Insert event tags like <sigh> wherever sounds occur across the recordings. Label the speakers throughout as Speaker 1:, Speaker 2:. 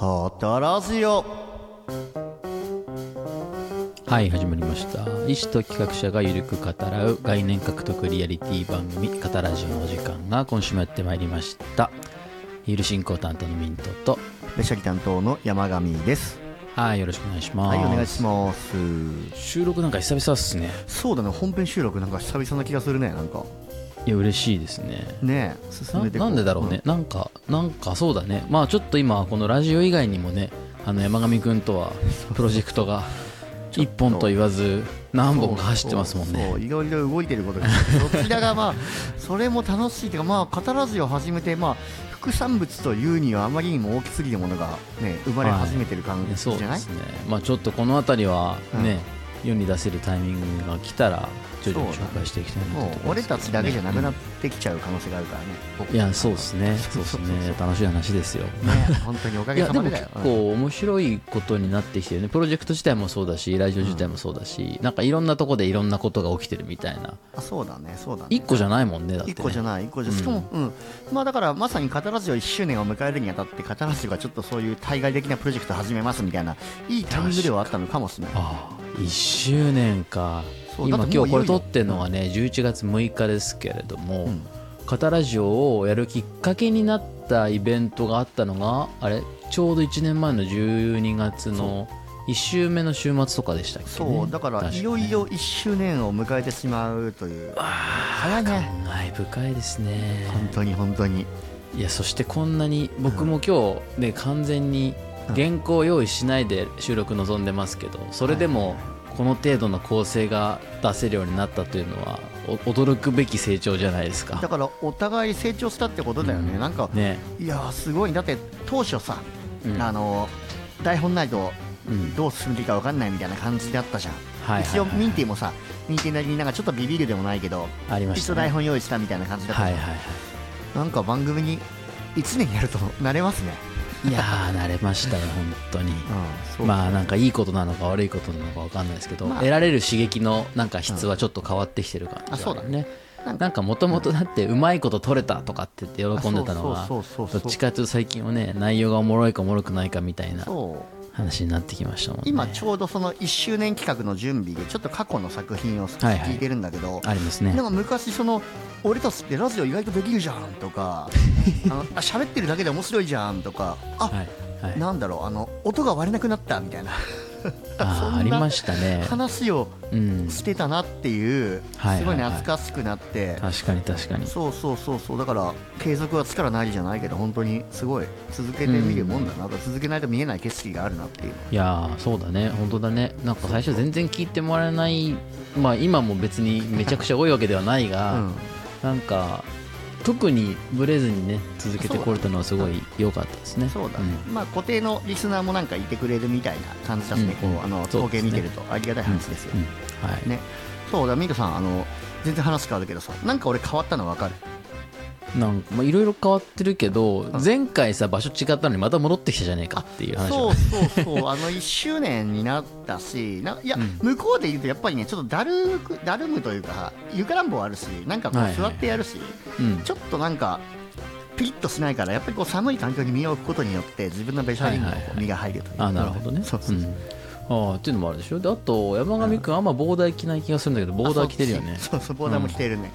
Speaker 1: 語らずよ
Speaker 2: はい始まりました。医師と企画者がゆるく語らう概念獲得リアリティ番組「語らじのお時間が今週もやってまいりました。ゆる進行担当のミントと
Speaker 1: べしゃり担当の山上です。
Speaker 2: はいよろしくお願いします。
Speaker 1: はいお願いします。
Speaker 2: 収録なんか久々っすね。
Speaker 1: そうだね本編収録なんか久々な気がするねなんか
Speaker 2: いや嬉しいですね。
Speaker 1: ねえ。進
Speaker 2: な
Speaker 1: めてこ
Speaker 2: なんでだろうね、なんかなんかそうだね。まあちょっと今このラジオ以外にもねあの山上くんとは <laughs> プロジェクトが一本と言わず何本か走ってますもんね。
Speaker 1: いろいろ動いてることが <laughs> そちらがまあそれも楽しいというかまあ語らずよ始めてまあ副産物というにはあまりにも大きすぎるものがね生まれ始めてる感
Speaker 2: ね
Speaker 1: じじゃない、
Speaker 2: そうですね。まあちょっとこの辺りはね、世に出せるタイミングが来たら徐々に紹介していきたいなと
Speaker 1: もう
Speaker 2: 思います
Speaker 1: 俺たちだけじゃなくなってきちゃう可能性があるからね、僕。
Speaker 2: いやそうですね。そうですね楽しい話ですよ。
Speaker 1: ね本当におかげさまで。
Speaker 2: 結構面白いことになってきてるね。プロジェクト自体もそうだしラジオ自体もそうだし、なんかいろんなとこでいろんなことが起きてるみたいな。
Speaker 1: あそうだねそうだね。
Speaker 2: 一個じゃないもんねだって、ね、
Speaker 1: 一個じゃない一個じゃしかも、うん。まあだからまさに語らずよ1周年を迎えるにあたって語らずよがちょっとそういう対外的なプロジェクト始めますみたいないいタイミングではあったのかもしれない
Speaker 2: 1周年か。今今日これ撮ってるのがね11月6日ですけれども、
Speaker 1: うん。
Speaker 2: カタラジオをやるきっかけになったイベントがあったのがあれ？ちょうど1年前の12月の1週目の週末とかでしたっけ、ね、
Speaker 1: そうだから
Speaker 2: 確
Speaker 1: いよいよ1周年を迎えてしまうという。早いね。
Speaker 2: 感慨深いですね。
Speaker 1: 本当に本当に。
Speaker 2: いやそしてこんなに僕も今日ね完全に原稿を用意しないで収録臨んでますけどそれでもこの程度の構成が出せるようになったというのはお驚くべき成長じゃないです
Speaker 1: だ
Speaker 2: か
Speaker 1: からお互い成長したってことだよね、なんか
Speaker 2: ね。
Speaker 1: いやーすごい。だって当初さ、
Speaker 2: うん。
Speaker 1: あの台本ないと
Speaker 2: うん。
Speaker 1: どう進めていいか分かんないみたいな感じだったじゃん、
Speaker 2: はいはいはい
Speaker 1: 一応ミンティもさミンティなりになんかちょっとビビるでもないけど
Speaker 2: ありましたね。
Speaker 1: 一応台本用意したみたいな感じだったじゃん、
Speaker 2: はいはいは
Speaker 1: なんか番組に1年やると慣れますね
Speaker 2: いいやー慣れましたよ本当に。まあなんかいいことなのか悪いことなのか分かんないですけど、
Speaker 1: まあ。
Speaker 2: 得られる刺激のなんか質はちょっと変わってきてる感じ
Speaker 1: あそうだ
Speaker 2: ね。
Speaker 1: なんか。
Speaker 2: もともとだってうまいこと取れたとかって言って喜んでたのはどっちかというと最近はね内容がおもろいかおもろくないかみたいな。
Speaker 1: そう
Speaker 2: 話になってきましたもんね。
Speaker 1: 今ちょうどその1周年企画の準備でちょっと過去の作品を
Speaker 2: はいはい。
Speaker 1: 聞いてるんだけど、
Speaker 2: ありますね。
Speaker 1: なんか昔その俺たちってラジオ意外とできるじゃんとか <laughs> あ喋ってるだけで面白いじゃんとかあ、
Speaker 2: はいはい。
Speaker 1: なんだろうあの音が割れなくなったみたいな <laughs>
Speaker 2: あーありましたね。
Speaker 1: 話を
Speaker 2: うん
Speaker 1: してたなっていうすごい懐かしくなって。
Speaker 2: 確かに確かに。
Speaker 1: そうそうそうそう。だから継続は力なりじゃないけど本当にすごい続けてみるもんだな、続けないと見えない景色があるなっていう。
Speaker 2: いやーそうだね。本当だね。なんか最初全然聞いてもらえない。まあ今も別にめちゃくちゃ多いわけではないが、
Speaker 1: うん。
Speaker 2: なんか特にブレずにね続けてこれたのはすごい良かったですね。
Speaker 1: そうだね、まあ固定のリスナーもなんかいてくれるみたいな感じだしね、
Speaker 2: うん。うん
Speaker 1: こうあの統計見てると。ありがたい話ですよ、
Speaker 2: はい。
Speaker 1: ね。そうだミカさんあの全然話変わるけどさなんか俺変わったの分かる？
Speaker 2: なんかまあいろいろ変わってるけど前回さ場所違ったのにまた戻ってきたじゃねえかっていう話
Speaker 1: そう
Speaker 2: は
Speaker 1: そうそう。あの1周年になったしないや、向こうで言うとやっぱりねちょっとだるくだるむというか床暖房あるしなんかこ
Speaker 2: はいうはい。
Speaker 1: 座ってやるし、
Speaker 2: うん。
Speaker 1: ちょっとなんかピリッとしないからやっぱりこう寒い環境に身を置くことによって自分のベシャリングにこう身が入るという。
Speaker 2: あなるほどね。
Speaker 1: そうそうそう。
Speaker 2: うんああっていうのもあるでしょ？であと山上君あんまボーダー着ない気がするんだけどボーダー着てるよね。
Speaker 1: そうそうボーダーも着てるね、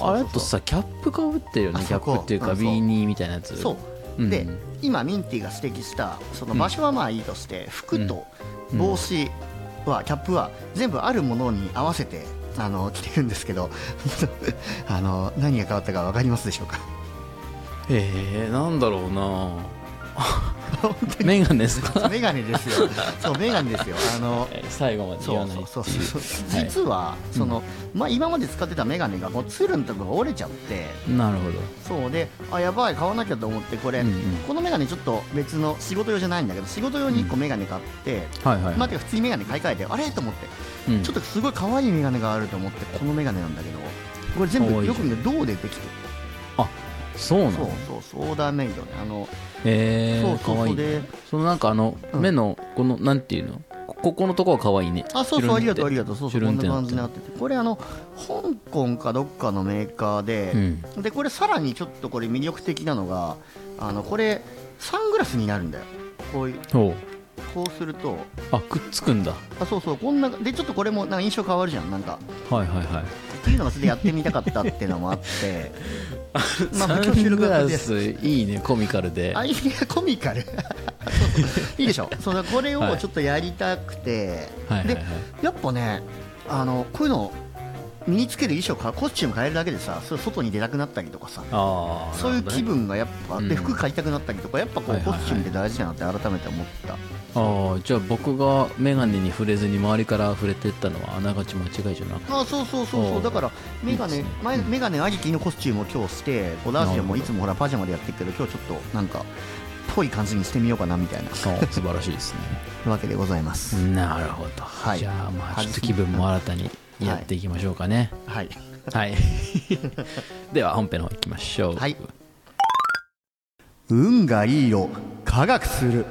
Speaker 2: あれとさキャップかぶってるよね
Speaker 1: あ
Speaker 2: キャップっていうかビーニーみたいなやつ。
Speaker 1: そう、
Speaker 2: うん。
Speaker 1: で今ミンティが指摘したその場所はまあいいとして、服と帽子は、キャップは全部あるものに合わせてあの着てるんですけど <laughs> あの何が変わったか分かりますでしょうか？
Speaker 2: えー、なんだろうなメガネですか？<laughs>
Speaker 1: メガネですよ。そうメガネですよ。あの
Speaker 2: えー最後まで言わない
Speaker 1: そうそうそう
Speaker 2: はい。
Speaker 1: 実はその、まあ、今まで使ってたメガネがもうツルのとこが折れちゃって。
Speaker 2: なるほど。
Speaker 1: そう。であやばい買わなきゃと思ってこれ、
Speaker 2: うんうん。
Speaker 1: このメガネちょっと別の仕事用じゃないんだけど仕事用に1個メガネ買って、
Speaker 2: はいはい、
Speaker 1: まあ、てか普通にメガネ買い替えてあれ？と思って。
Speaker 2: うん。
Speaker 1: ちょっとすごい可愛いメガネがあると思ってこのメガネなんだけどこれ全部よく見ると銅でできてる？
Speaker 2: そうなの？
Speaker 1: そうそうオーダーメイドね。あの
Speaker 2: えー、
Speaker 1: そうそうで
Speaker 2: そのなんかあの、
Speaker 1: うん。
Speaker 2: 目のこのなんていうの？こここのとこはかわいいね。
Speaker 1: あそうそうありがとうあり
Speaker 2: が
Speaker 1: がとう。そうそうこんな感じになってて。これあの香港かどっかのメーカーで、
Speaker 2: うん。
Speaker 1: でこれさらにちょっとこれ魅力的なのがあのこれサングラスになるんだよ。こういう。こうすると。
Speaker 2: あくっつくんだ。
Speaker 1: あそうそう。こんなでちょっとこれもなんか印象変わるじゃん。なんか。
Speaker 2: はいはいはい。
Speaker 1: っていうのがそれでやってみたかったっていうのもあって <laughs> まあ
Speaker 2: サ
Speaker 1: 今日収録が
Speaker 2: いいねコミカルで。
Speaker 1: あいやコミカル。<laughs> いいでしょ。そうだこれをちょっとやりたくて、
Speaker 2: はいはいはい。
Speaker 1: でやっぱねあのこういうの身につける衣装かコスチューム変えるだけでさそれ外に出たくなったりとかさそういう気分がやっぱ、
Speaker 2: うん。
Speaker 1: で服買いたくなったりとかやっぱこう、コスチュームって大事だなって改めて思った。
Speaker 2: ああじゃあ僕が眼鏡に触れずに周りから触れてったのはあながち間違いじゃな
Speaker 1: あそうそうそうそ
Speaker 2: お
Speaker 1: うだからメガネ
Speaker 2: いいですね。
Speaker 1: 前メガネありきのコスチュームを今日してこうラジオもいつもほらパジャマでやってるけど今日ちょっとなんかぽい感じにしてみようかなみたいな。
Speaker 2: あ素晴らしいですね。<laughs>
Speaker 1: わけでございます、
Speaker 2: なるほど、
Speaker 1: はい。
Speaker 2: じゃあまあちょっと気分も新たにやっていきましょうかね。
Speaker 1: はい。
Speaker 2: はい、<laughs> では本編の方行きましょう。
Speaker 1: はい。運がいいよ。科学する。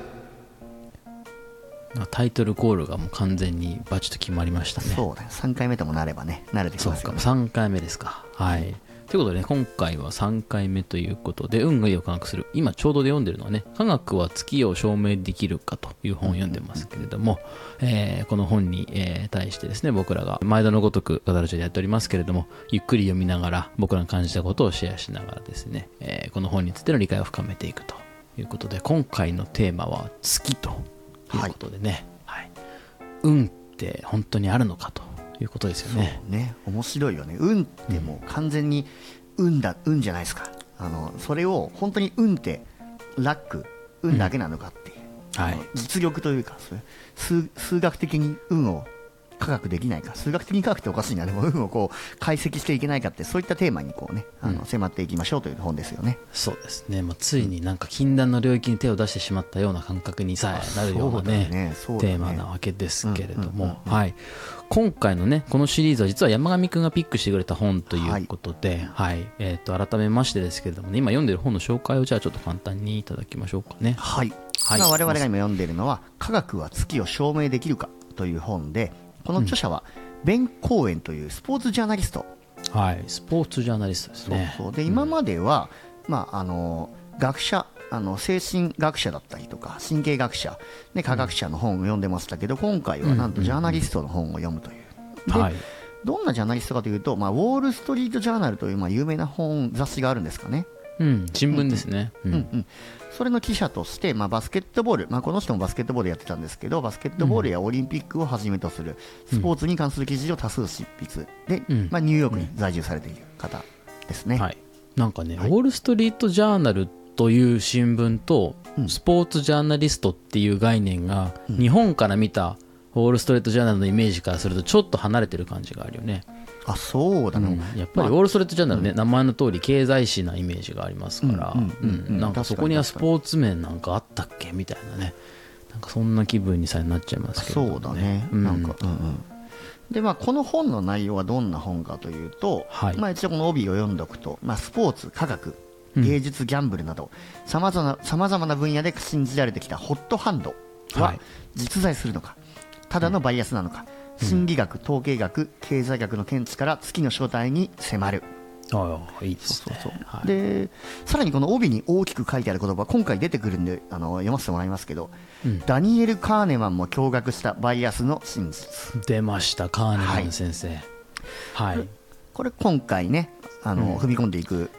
Speaker 2: タイトルコールがもう完全にバチッと決まりましたね。
Speaker 1: そうだよ。3回目ともなればね。慣れてき
Speaker 2: そうか
Speaker 1: ますよね。
Speaker 2: 3回目ですか。はいということでね今回は3回目ということで運がいいを科学する。今ちょうどで読んでるのはね科学は月を証明できるかという本を読んでますけれども、えーこの本に、えー対してですね僕らが毎度のごとく語るでやっておりますけれどもゆっくり読みながら僕らが感じたことをシェアしながらですね、えーこの本についての理解を深めていくということで今回のテーマは月ということでね、はい。運って本当にあるのかと。いうことですよね。
Speaker 1: ね。面白いよね。運ってもう完全に運だ運じゃないですか。あのそれを本当に運ってラック運だけなのかっていう、
Speaker 2: はい。
Speaker 1: あの実力というか数数学的に運を科学できないか数学的に科学っておかしいなでも運をこう解析していけないかってそういったテーマにこうねあの、
Speaker 2: うん。
Speaker 1: 迫っていきましょうという本ですよね。
Speaker 2: そうですね、まあ、ついになんか禁断の領域に手を出してしまったような感覚にさえなるようなね
Speaker 1: ね。ね。
Speaker 2: テーマなわけですけれど
Speaker 1: うんうん
Speaker 2: も、
Speaker 1: うん。
Speaker 2: はい、今回のねこのシリーズは実は山上くんがピックしてくれた本ということで、はい。えー、と改めましてですけれどもね今読んでる本の紹介をじゃあちょっと簡単にいただきましょうかね。
Speaker 1: はい、
Speaker 2: はい。
Speaker 1: まあ我々が今読んでいるのは「科学は月を証明できるか」という本でこの著者は、ベン・コーエンというスポーツジャーナリスト。
Speaker 2: はい、スポーツジャーナリストです
Speaker 1: そう
Speaker 2: ね。
Speaker 1: そう。で今までは、まあ、あの学者あの精神学者だったりとか神経学者、ね、科学者の本を読んでましたけど今回はなんとジャーナリストの本を読むという。で
Speaker 2: はい、
Speaker 1: どんなジャーナリストかというと、まあ、ウォール・ストリート・ジャーナルという、まあ、有名な本雑誌があるんですかね、
Speaker 2: うん、新聞ですね。うん。
Speaker 1: うん。うん、それの記者として、まあ、バスケットボール、まあ、この人もバスケットボールやってたんですけどバスケットボールやオリンピックをはじめとするスポーツに関する記事を多数執筆で、
Speaker 2: うん。
Speaker 1: まあ、ニューヨークに在住されている方ですね。
Speaker 2: はい、なんかね、
Speaker 1: はい。
Speaker 2: ウォール・ストリート・ジャーナルという新聞と、
Speaker 1: うん。
Speaker 2: スポーツジャーナリストっていう概念が、
Speaker 1: うん。
Speaker 2: 日本から見たウォール・ストリート・ジャーナルのイメージからするとちょっと離れてる感じがあるよね、
Speaker 1: あそうだね、
Speaker 2: やっぱりウォール・ストリート・ジャーナルね、名前の通り経済誌なイメージがありますから、
Speaker 1: うんうんうんうん。
Speaker 2: なんかそこにはスポーツ面なんかあったっけみたいなね。なんかそんな気分にさえなっちゃいますけど、
Speaker 1: そうだね、
Speaker 2: うん。
Speaker 1: なんか、うんうん。でまあ、この本の内容はどんな本かというと、
Speaker 2: はい。
Speaker 1: まあ、一応この帯を読んでおくと、まあ、スポーツ、科学、
Speaker 2: うん。
Speaker 1: 芸術、ギャンブルなどさまざまな様々な分野で信じられてきたホットハンド
Speaker 2: は
Speaker 1: はい。実在するのか、ただのバイアスなのか、心理学、統計学、経済学の見地から月の正体に迫る。
Speaker 2: ああいいですね。
Speaker 1: でさらにこの帯に大きく書いてある言葉今回出てくるんであの読ませてもらいますけど、
Speaker 2: うん。
Speaker 1: ダニエル・カーネマンも驚愕したバイアスの真実。
Speaker 2: 出ましたカーネマン先生。はい、
Speaker 1: これ今回ねあの、
Speaker 2: うん。
Speaker 1: 踏み込んでいく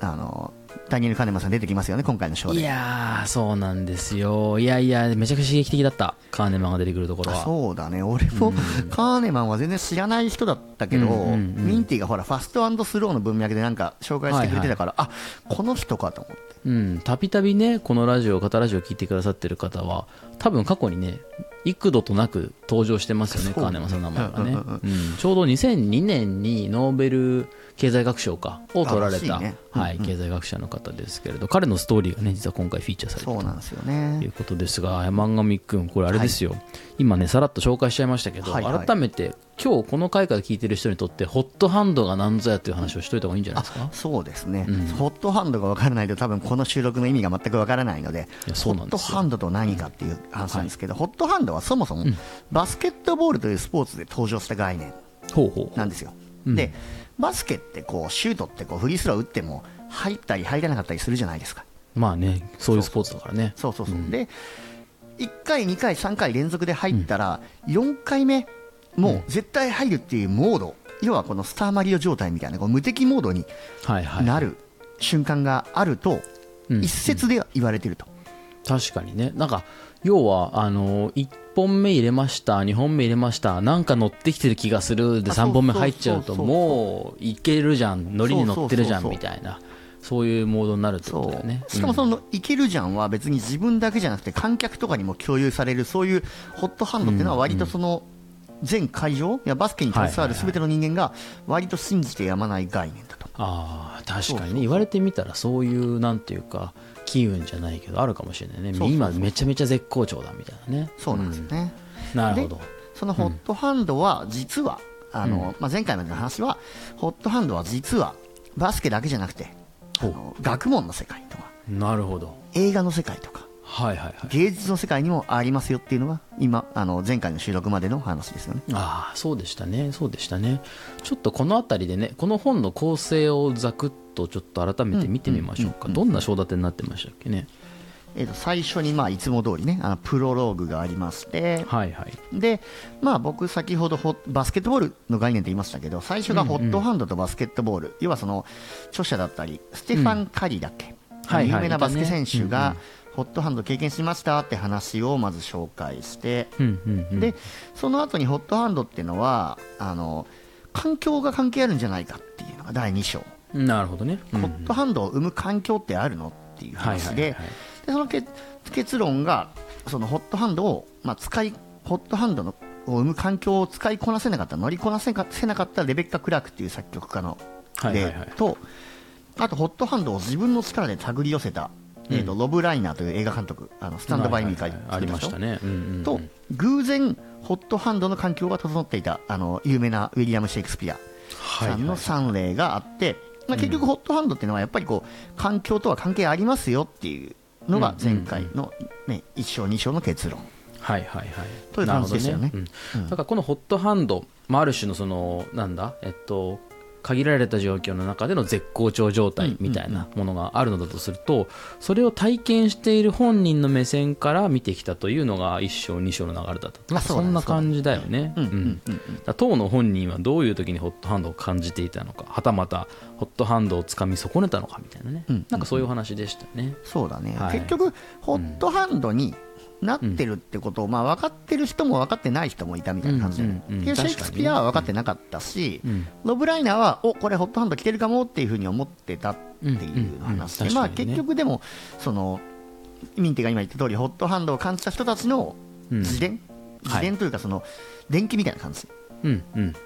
Speaker 1: あのダニエル・カーネマンさん出てきますよね今回のショーで。
Speaker 2: いやーそうなんですよ。いやいやめちゃくちゃ刺激的だったカーネマンが出てくるところは。
Speaker 1: そうだね。俺も、カーネマンは全然知らない人だったけど、
Speaker 2: うんうんうん
Speaker 1: ミンティがほらファストスローの文脈でなんか紹介してくれてたから、あこの人かと思って。
Speaker 2: うん。たびたびねこのラジオ片ラジオ聞いてくださってる方は多分過去にね幾度となく登場してますよね
Speaker 1: そう
Speaker 2: カーネマンさんの名前がね、
Speaker 1: うんうんうん。
Speaker 2: うん。ちょうど2002年にノーベル経済学賞かを取られた、はい
Speaker 1: うんうん。
Speaker 2: 経済学者の方ですけれど彼のストーリーがね実は今回フィーチャーされて
Speaker 1: そうなんですよ
Speaker 2: とい
Speaker 1: ね
Speaker 2: うことですが山上君これあれですよ、今ねさらっと紹介しちゃいましたけど、
Speaker 1: はいはい。
Speaker 2: 改めて今日この回から聞いてる人にとってホットハンドが何ぞやという話をしといた方がいいんじゃないですか？
Speaker 1: そうですね、
Speaker 2: うん。
Speaker 1: ホットハンドが分からないと多分この収録の意味が全く分からないのでホットハンドと何かっていう話なんですけど、ホットハンドはそもそも
Speaker 2: ん。
Speaker 1: バスケットボールというスポーツで登場した概念
Speaker 2: ほうほう。
Speaker 1: なんですよ、
Speaker 2: うん。
Speaker 1: でバスケってこうシュートってこうフリースロー打っても入ったり入らなかったりするじゃないですか。
Speaker 2: まあねそういうスポーツだからね。
Speaker 1: そうそうそう、
Speaker 2: うん。
Speaker 1: で1回、2回、3回連続で入ったら、4回目、もう絶対入るっていうモード、要はこのスターマリオ状態みたいな、こう無敵モードになる瞬間があると、
Speaker 2: うん。
Speaker 1: 一説では言われてると。
Speaker 2: 確かにね。なんか要はあの1本目入れました2本目入れましたなんか乗ってきてる気がするで
Speaker 1: あそう
Speaker 2: 3本目入っちゃうともういけるじゃんノリに乗ってるじゃんみたいな。そういうモードになるってことだよね。
Speaker 1: しかもその、いけるじゃんは別に自分だけじゃなくて観客とかにも共有されるそういうホットハンドっていうのは割とその全会場いやバスケに携わる全ての人間が割と信じてやまない概念だと。
Speaker 2: ああ確かに
Speaker 1: そうそう。そう
Speaker 2: ね。言われてみたらそういうなんていうか機運じゃないけどあるかもしれないね。今めちゃめちゃ絶好調だみたいなね。
Speaker 1: そうなんですよね。
Speaker 2: うん。なるほど。
Speaker 1: そのホットハンドは実は、あのまあ、前回までの話はホットハンドは実はバスケだけじゃなくてあの学問の世界とか
Speaker 2: なるほど。
Speaker 1: 映画の世界とか
Speaker 2: はいはいはい。
Speaker 1: 芸術の世界にもありますよっていうのが今あの前回の収録までの話ですよね。
Speaker 2: ああそうでしたね。そうでしたね。ちょっとこの辺りでねこの本の構成をざくっとちょっと改めて見てみましょうか、どんな章立てになってましたっけね？
Speaker 1: えー、と最初にまあいつも通りねあのプロローグがありまして
Speaker 2: はいはい。
Speaker 1: で、まあ、僕先ほどホバスケットボールの概念って言いましたけど最初がホットハンドとバスケットボール、要はその著者だったりステファン・カリーだっけ、あの
Speaker 2: はいはい。
Speaker 1: 有名なバスケ選手が
Speaker 2: ね
Speaker 1: ホットハンド経験しましたって話をまず紹介して、
Speaker 2: うんうんうん。
Speaker 1: でその後に hot hand っていうのはあの環境が関係あるんじゃないかっていうのが第2章、
Speaker 2: なるほどね、うん。
Speaker 1: hot hand を生む環境ってあるのっていう
Speaker 2: はい
Speaker 1: 話で、
Speaker 2: はいはい。
Speaker 1: でその結結論がその hot hand を、まあ、使い hot hand のを生む環境を使いこなせなかった乗りこなせなかせなかったレベッカ・クラークっていう作曲家の例
Speaker 2: はいはいはい。
Speaker 1: とあとホットハンドを自分の力で手繰り寄せた、えーとロブ・ライナーという映画監督あのスタンド・バイ・ミー回
Speaker 2: はいはいはい。ありましたね、うんうんうん。
Speaker 1: と偶然ホットハンドの環境が整っていたあの有名なウィリアム・シェイクスピアさんの3例があって、まあ、結局ホットハンドっていうのはやっぱりこう環境とは関係ありますよっていうのが前回の、ね、1章2章の結論。
Speaker 2: はいはいはい。
Speaker 1: という感じですよね。
Speaker 2: なるほどうん。だからこのホットハンド、まあ、ある種のそのなんだ？えっと限られた状況の中での絶好調状態みたいなものがあるのだとするとそれを体験している本人の目線から見てきたというのが1章2章の流れだった
Speaker 1: あそ
Speaker 2: んな感じだよね。当の本人はどういう時にホットハンドを感じていたのかはたまたホットハンドをつかみ損ねたのかみたいなね、
Speaker 1: うん
Speaker 2: なんかそういう話でしたね、
Speaker 1: そうだね、
Speaker 2: はい。
Speaker 1: 結局ホットハンドになってるってことを、まあ、分かってる人も分かってない人もいたみたいな感じで、
Speaker 2: うんうんうん
Speaker 1: でシェイクスピアは分かってなかったし、
Speaker 2: うん。
Speaker 1: ロブ・ライナーはおこれホットハンド来てるかもっていうふうに思ってたっていう話で、まあ、結局でもそのミンテが今言った通りホットハンドを感じた人たちの
Speaker 2: うん。
Speaker 1: 自伝、自伝というかその電気みたいな感じ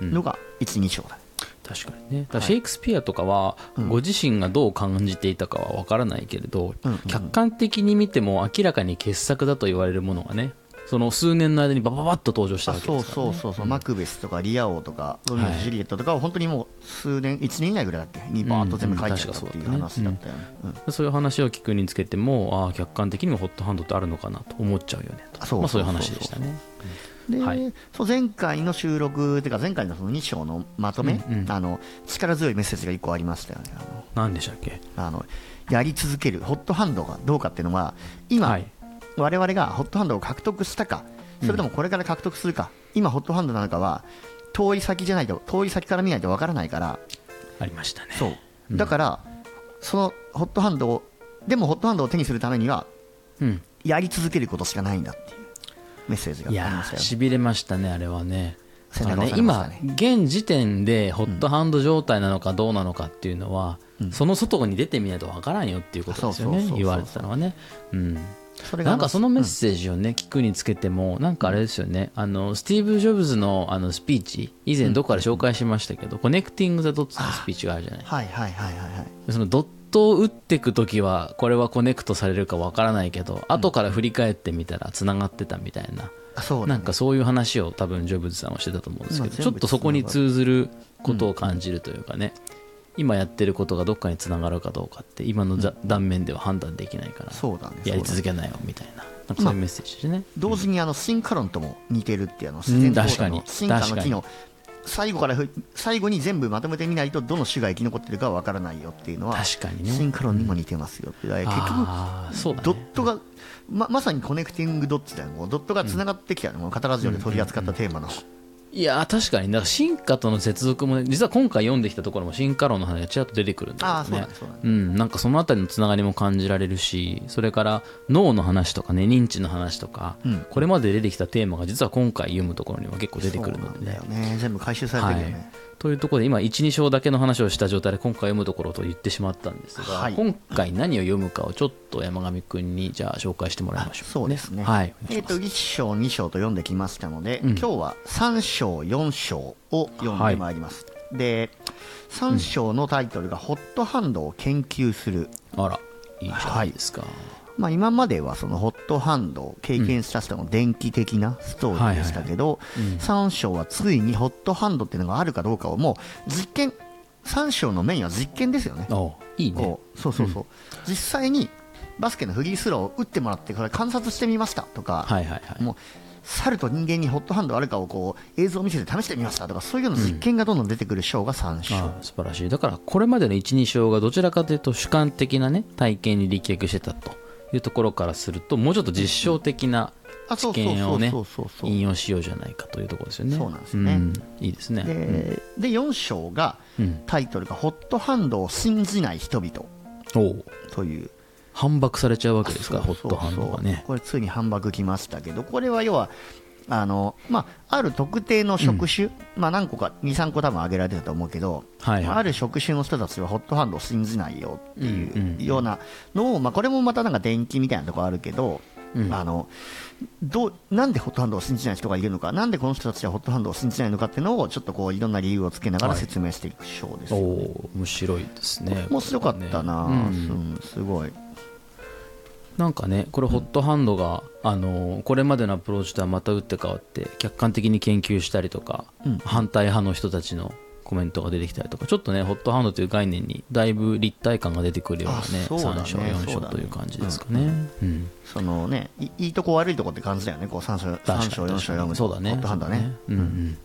Speaker 1: のが12章だ、
Speaker 2: 確かにね。シェイクスピアとかはご自身がどう感じていたかは分からないけれど、
Speaker 1: うんうん。
Speaker 2: 客観的に見ても明らかに傑作だと言われるものがねその数年の間にバババッと登場した
Speaker 1: あそう
Speaker 2: わけですから、ね、
Speaker 1: そうそうそう、マクベスとかリア王とかロミオとジュリエットとかを本当にもう数年1年以内ぐらいだっけにバーッと全部書いちゃったっていう話だったよね、うん。
Speaker 2: そういう話を聞くにつけてもああ客観的にもホットハンドってあるのかなと思っちゃうよね。と
Speaker 1: そう
Speaker 2: まあ、そういう。
Speaker 1: そうそう
Speaker 2: 話でしたね
Speaker 1: で、
Speaker 2: はい。
Speaker 1: そう前回の収録ていうか前回のその2章のまとめ、
Speaker 2: うんうん。
Speaker 1: あの力強いメッセージが1個ありましたよね。あの
Speaker 2: 何でしたっけ？
Speaker 1: あのやり続けるホットハンドがどうかっていうのは今、
Speaker 2: はい。
Speaker 1: 我々がホットハンドを獲得したかそれともこれから獲得するか、今ホットハンドなのかは遠い先じゃないと遠い先から見ないとわからないから
Speaker 2: ありましたね。
Speaker 1: そう。だから、その hot hand をでも hot hand を手にするためには
Speaker 2: うん。
Speaker 1: やり続けることしかないんだってメッセージがありましたよね
Speaker 2: ーしびれましたねあれはね。ね今
Speaker 1: ね。
Speaker 2: 現時点で hot hand 状態なのかどうなのかっていうのは、その外に出てみないとわからんよっていうことですよね言われてたのはね。うん。
Speaker 1: それが
Speaker 2: なんかそのメッセージをね、聞くにつけても、なんかあれですよね、あのスティーブ・ジョブズのあのスピーチ、以前どこかで紹介しましたけど、 connecting the dots のスピーチがあるじゃない。
Speaker 1: はいはいはいはいはい。
Speaker 2: そのドットを打っていくときは、これはコネクトされるかわからないけど、後から振り返ってみたら繋がってたみたいな、
Speaker 1: あそうだね。
Speaker 2: なんかそういう話を多分ジョブズさんはしてたと思うんですけど、ちょっとそこに通ずることを感じるというかね、今やってることがどっかにつながるかどうかって、今のざ断面では判断できないから、やり続けなよみたいな、なんかそういうメッセージでね。
Speaker 1: 同時にあの進化論とも似てるっていうあの自然淘汰の進化の木の最後からふ最後に全部まとめてみないとどの種が生き残ってるかは分からないよっていうのは
Speaker 2: 確かにね。
Speaker 1: 進化論にも似てますよって、結局
Speaker 2: ね。
Speaker 1: ドットがままさにコネクティングドッツだよ。ドットがつながってきた。の、もうカタラジオで取り扱ったテーマの、
Speaker 2: いやー確かにだ進化との接続もね実は今回読んできたところも進化論の話がちらっと出てくるん
Speaker 1: だね。そうだね
Speaker 2: うん、なんかそのあたりのつながりも感じられるしそれから脳の話とかね認知の話とか、
Speaker 1: うん。
Speaker 2: これまで出てきたテーマが実は今回読むところには結構出てくるので。ね
Speaker 1: そうなんだよね。全部回収されてるよね、
Speaker 2: というところで今12章だけの話をした状態で今回読むところと言ってしまったんですが、
Speaker 1: はい。
Speaker 2: 今回何を読むかをちょっと山上くんにじゃあ紹介してもらいましょう、
Speaker 1: そうですね、
Speaker 2: はい。
Speaker 1: えっ、
Speaker 2: いします。
Speaker 1: と1章2章と読んできましたので、
Speaker 2: うん。
Speaker 1: 今日は3章4章を読んでまいります、で3章のタイトルが「ホットハンドを研究する」
Speaker 2: あらいいじゃないですか、
Speaker 1: まあ、今まではそのホットハンドを経験した人の電気的なストーリーでしたけど3章はついにホットハンドっていうのがあるかどうかをもう実験3章のメインは実験ですよね。
Speaker 2: おいいね。
Speaker 1: こうそうそうそう、実際にバスケのフリースローを打ってもらってこれ観察してみましたとか、
Speaker 2: はいはいはい。
Speaker 1: もう猿と人間にホットハンドあるかをこう映像を見せて試してみましたとかそういうの実験がどんどん出てくる章が3章、
Speaker 2: ああ素晴らしい。だからこれまでの12章がどちらかというと主観的なね体験に立脚してたというところからするともうちょっと実証的な知見をね引用しようじゃないかというところですよね。
Speaker 1: そうなんですね。
Speaker 2: ん。いいですね。
Speaker 1: でで4章が
Speaker 2: うん
Speaker 1: タイトルが「ホットハンドを信じない人々。
Speaker 2: おお」
Speaker 1: という。
Speaker 2: 反駁されちゃうわけですかホ
Speaker 1: そうそう
Speaker 2: ットハンドがね。
Speaker 1: これついに反駁きましたけどこれは要はあの、まあ、ある特定の職種、まあ、何個か23個多分挙げられてたと思うけど、
Speaker 2: はいはい。
Speaker 1: まあある職種の人たちはホットハンドを信じないよって
Speaker 2: うんうん
Speaker 1: いうようなのを、まあ、これもまたなんか電気みたいなところあるけど、
Speaker 2: うん。
Speaker 1: あのどうなんでホットハンドを信じない人がいるのかなんでこの人たちはホットハンドを信じないのかっていうのをちょっとこういろんな理由をつけながら
Speaker 2: はい。
Speaker 1: 説明していく章です
Speaker 2: お
Speaker 1: よ、
Speaker 2: お面白いですね。
Speaker 1: 面白かったな、
Speaker 2: う
Speaker 1: うん。ん、すごい
Speaker 2: なんかねこれホットハンドが、あのこれまでのアプローチとはまた打って変わって客観的に研究したりとか、
Speaker 1: うん。
Speaker 2: 反対派の人たちのコメントが出てきたりとかちょっとねホットハンドという概念にだいぶ立体感が出てくるようなね
Speaker 1: うだね
Speaker 2: 3章4章という感じですかね。うん。
Speaker 1: そのねいいいとこ悪いとこって感じだよねこう3章
Speaker 2: 確かに
Speaker 1: 三章4章読むと。
Speaker 2: そうだね。
Speaker 1: ホットハンドはね。
Speaker 2: うんうん。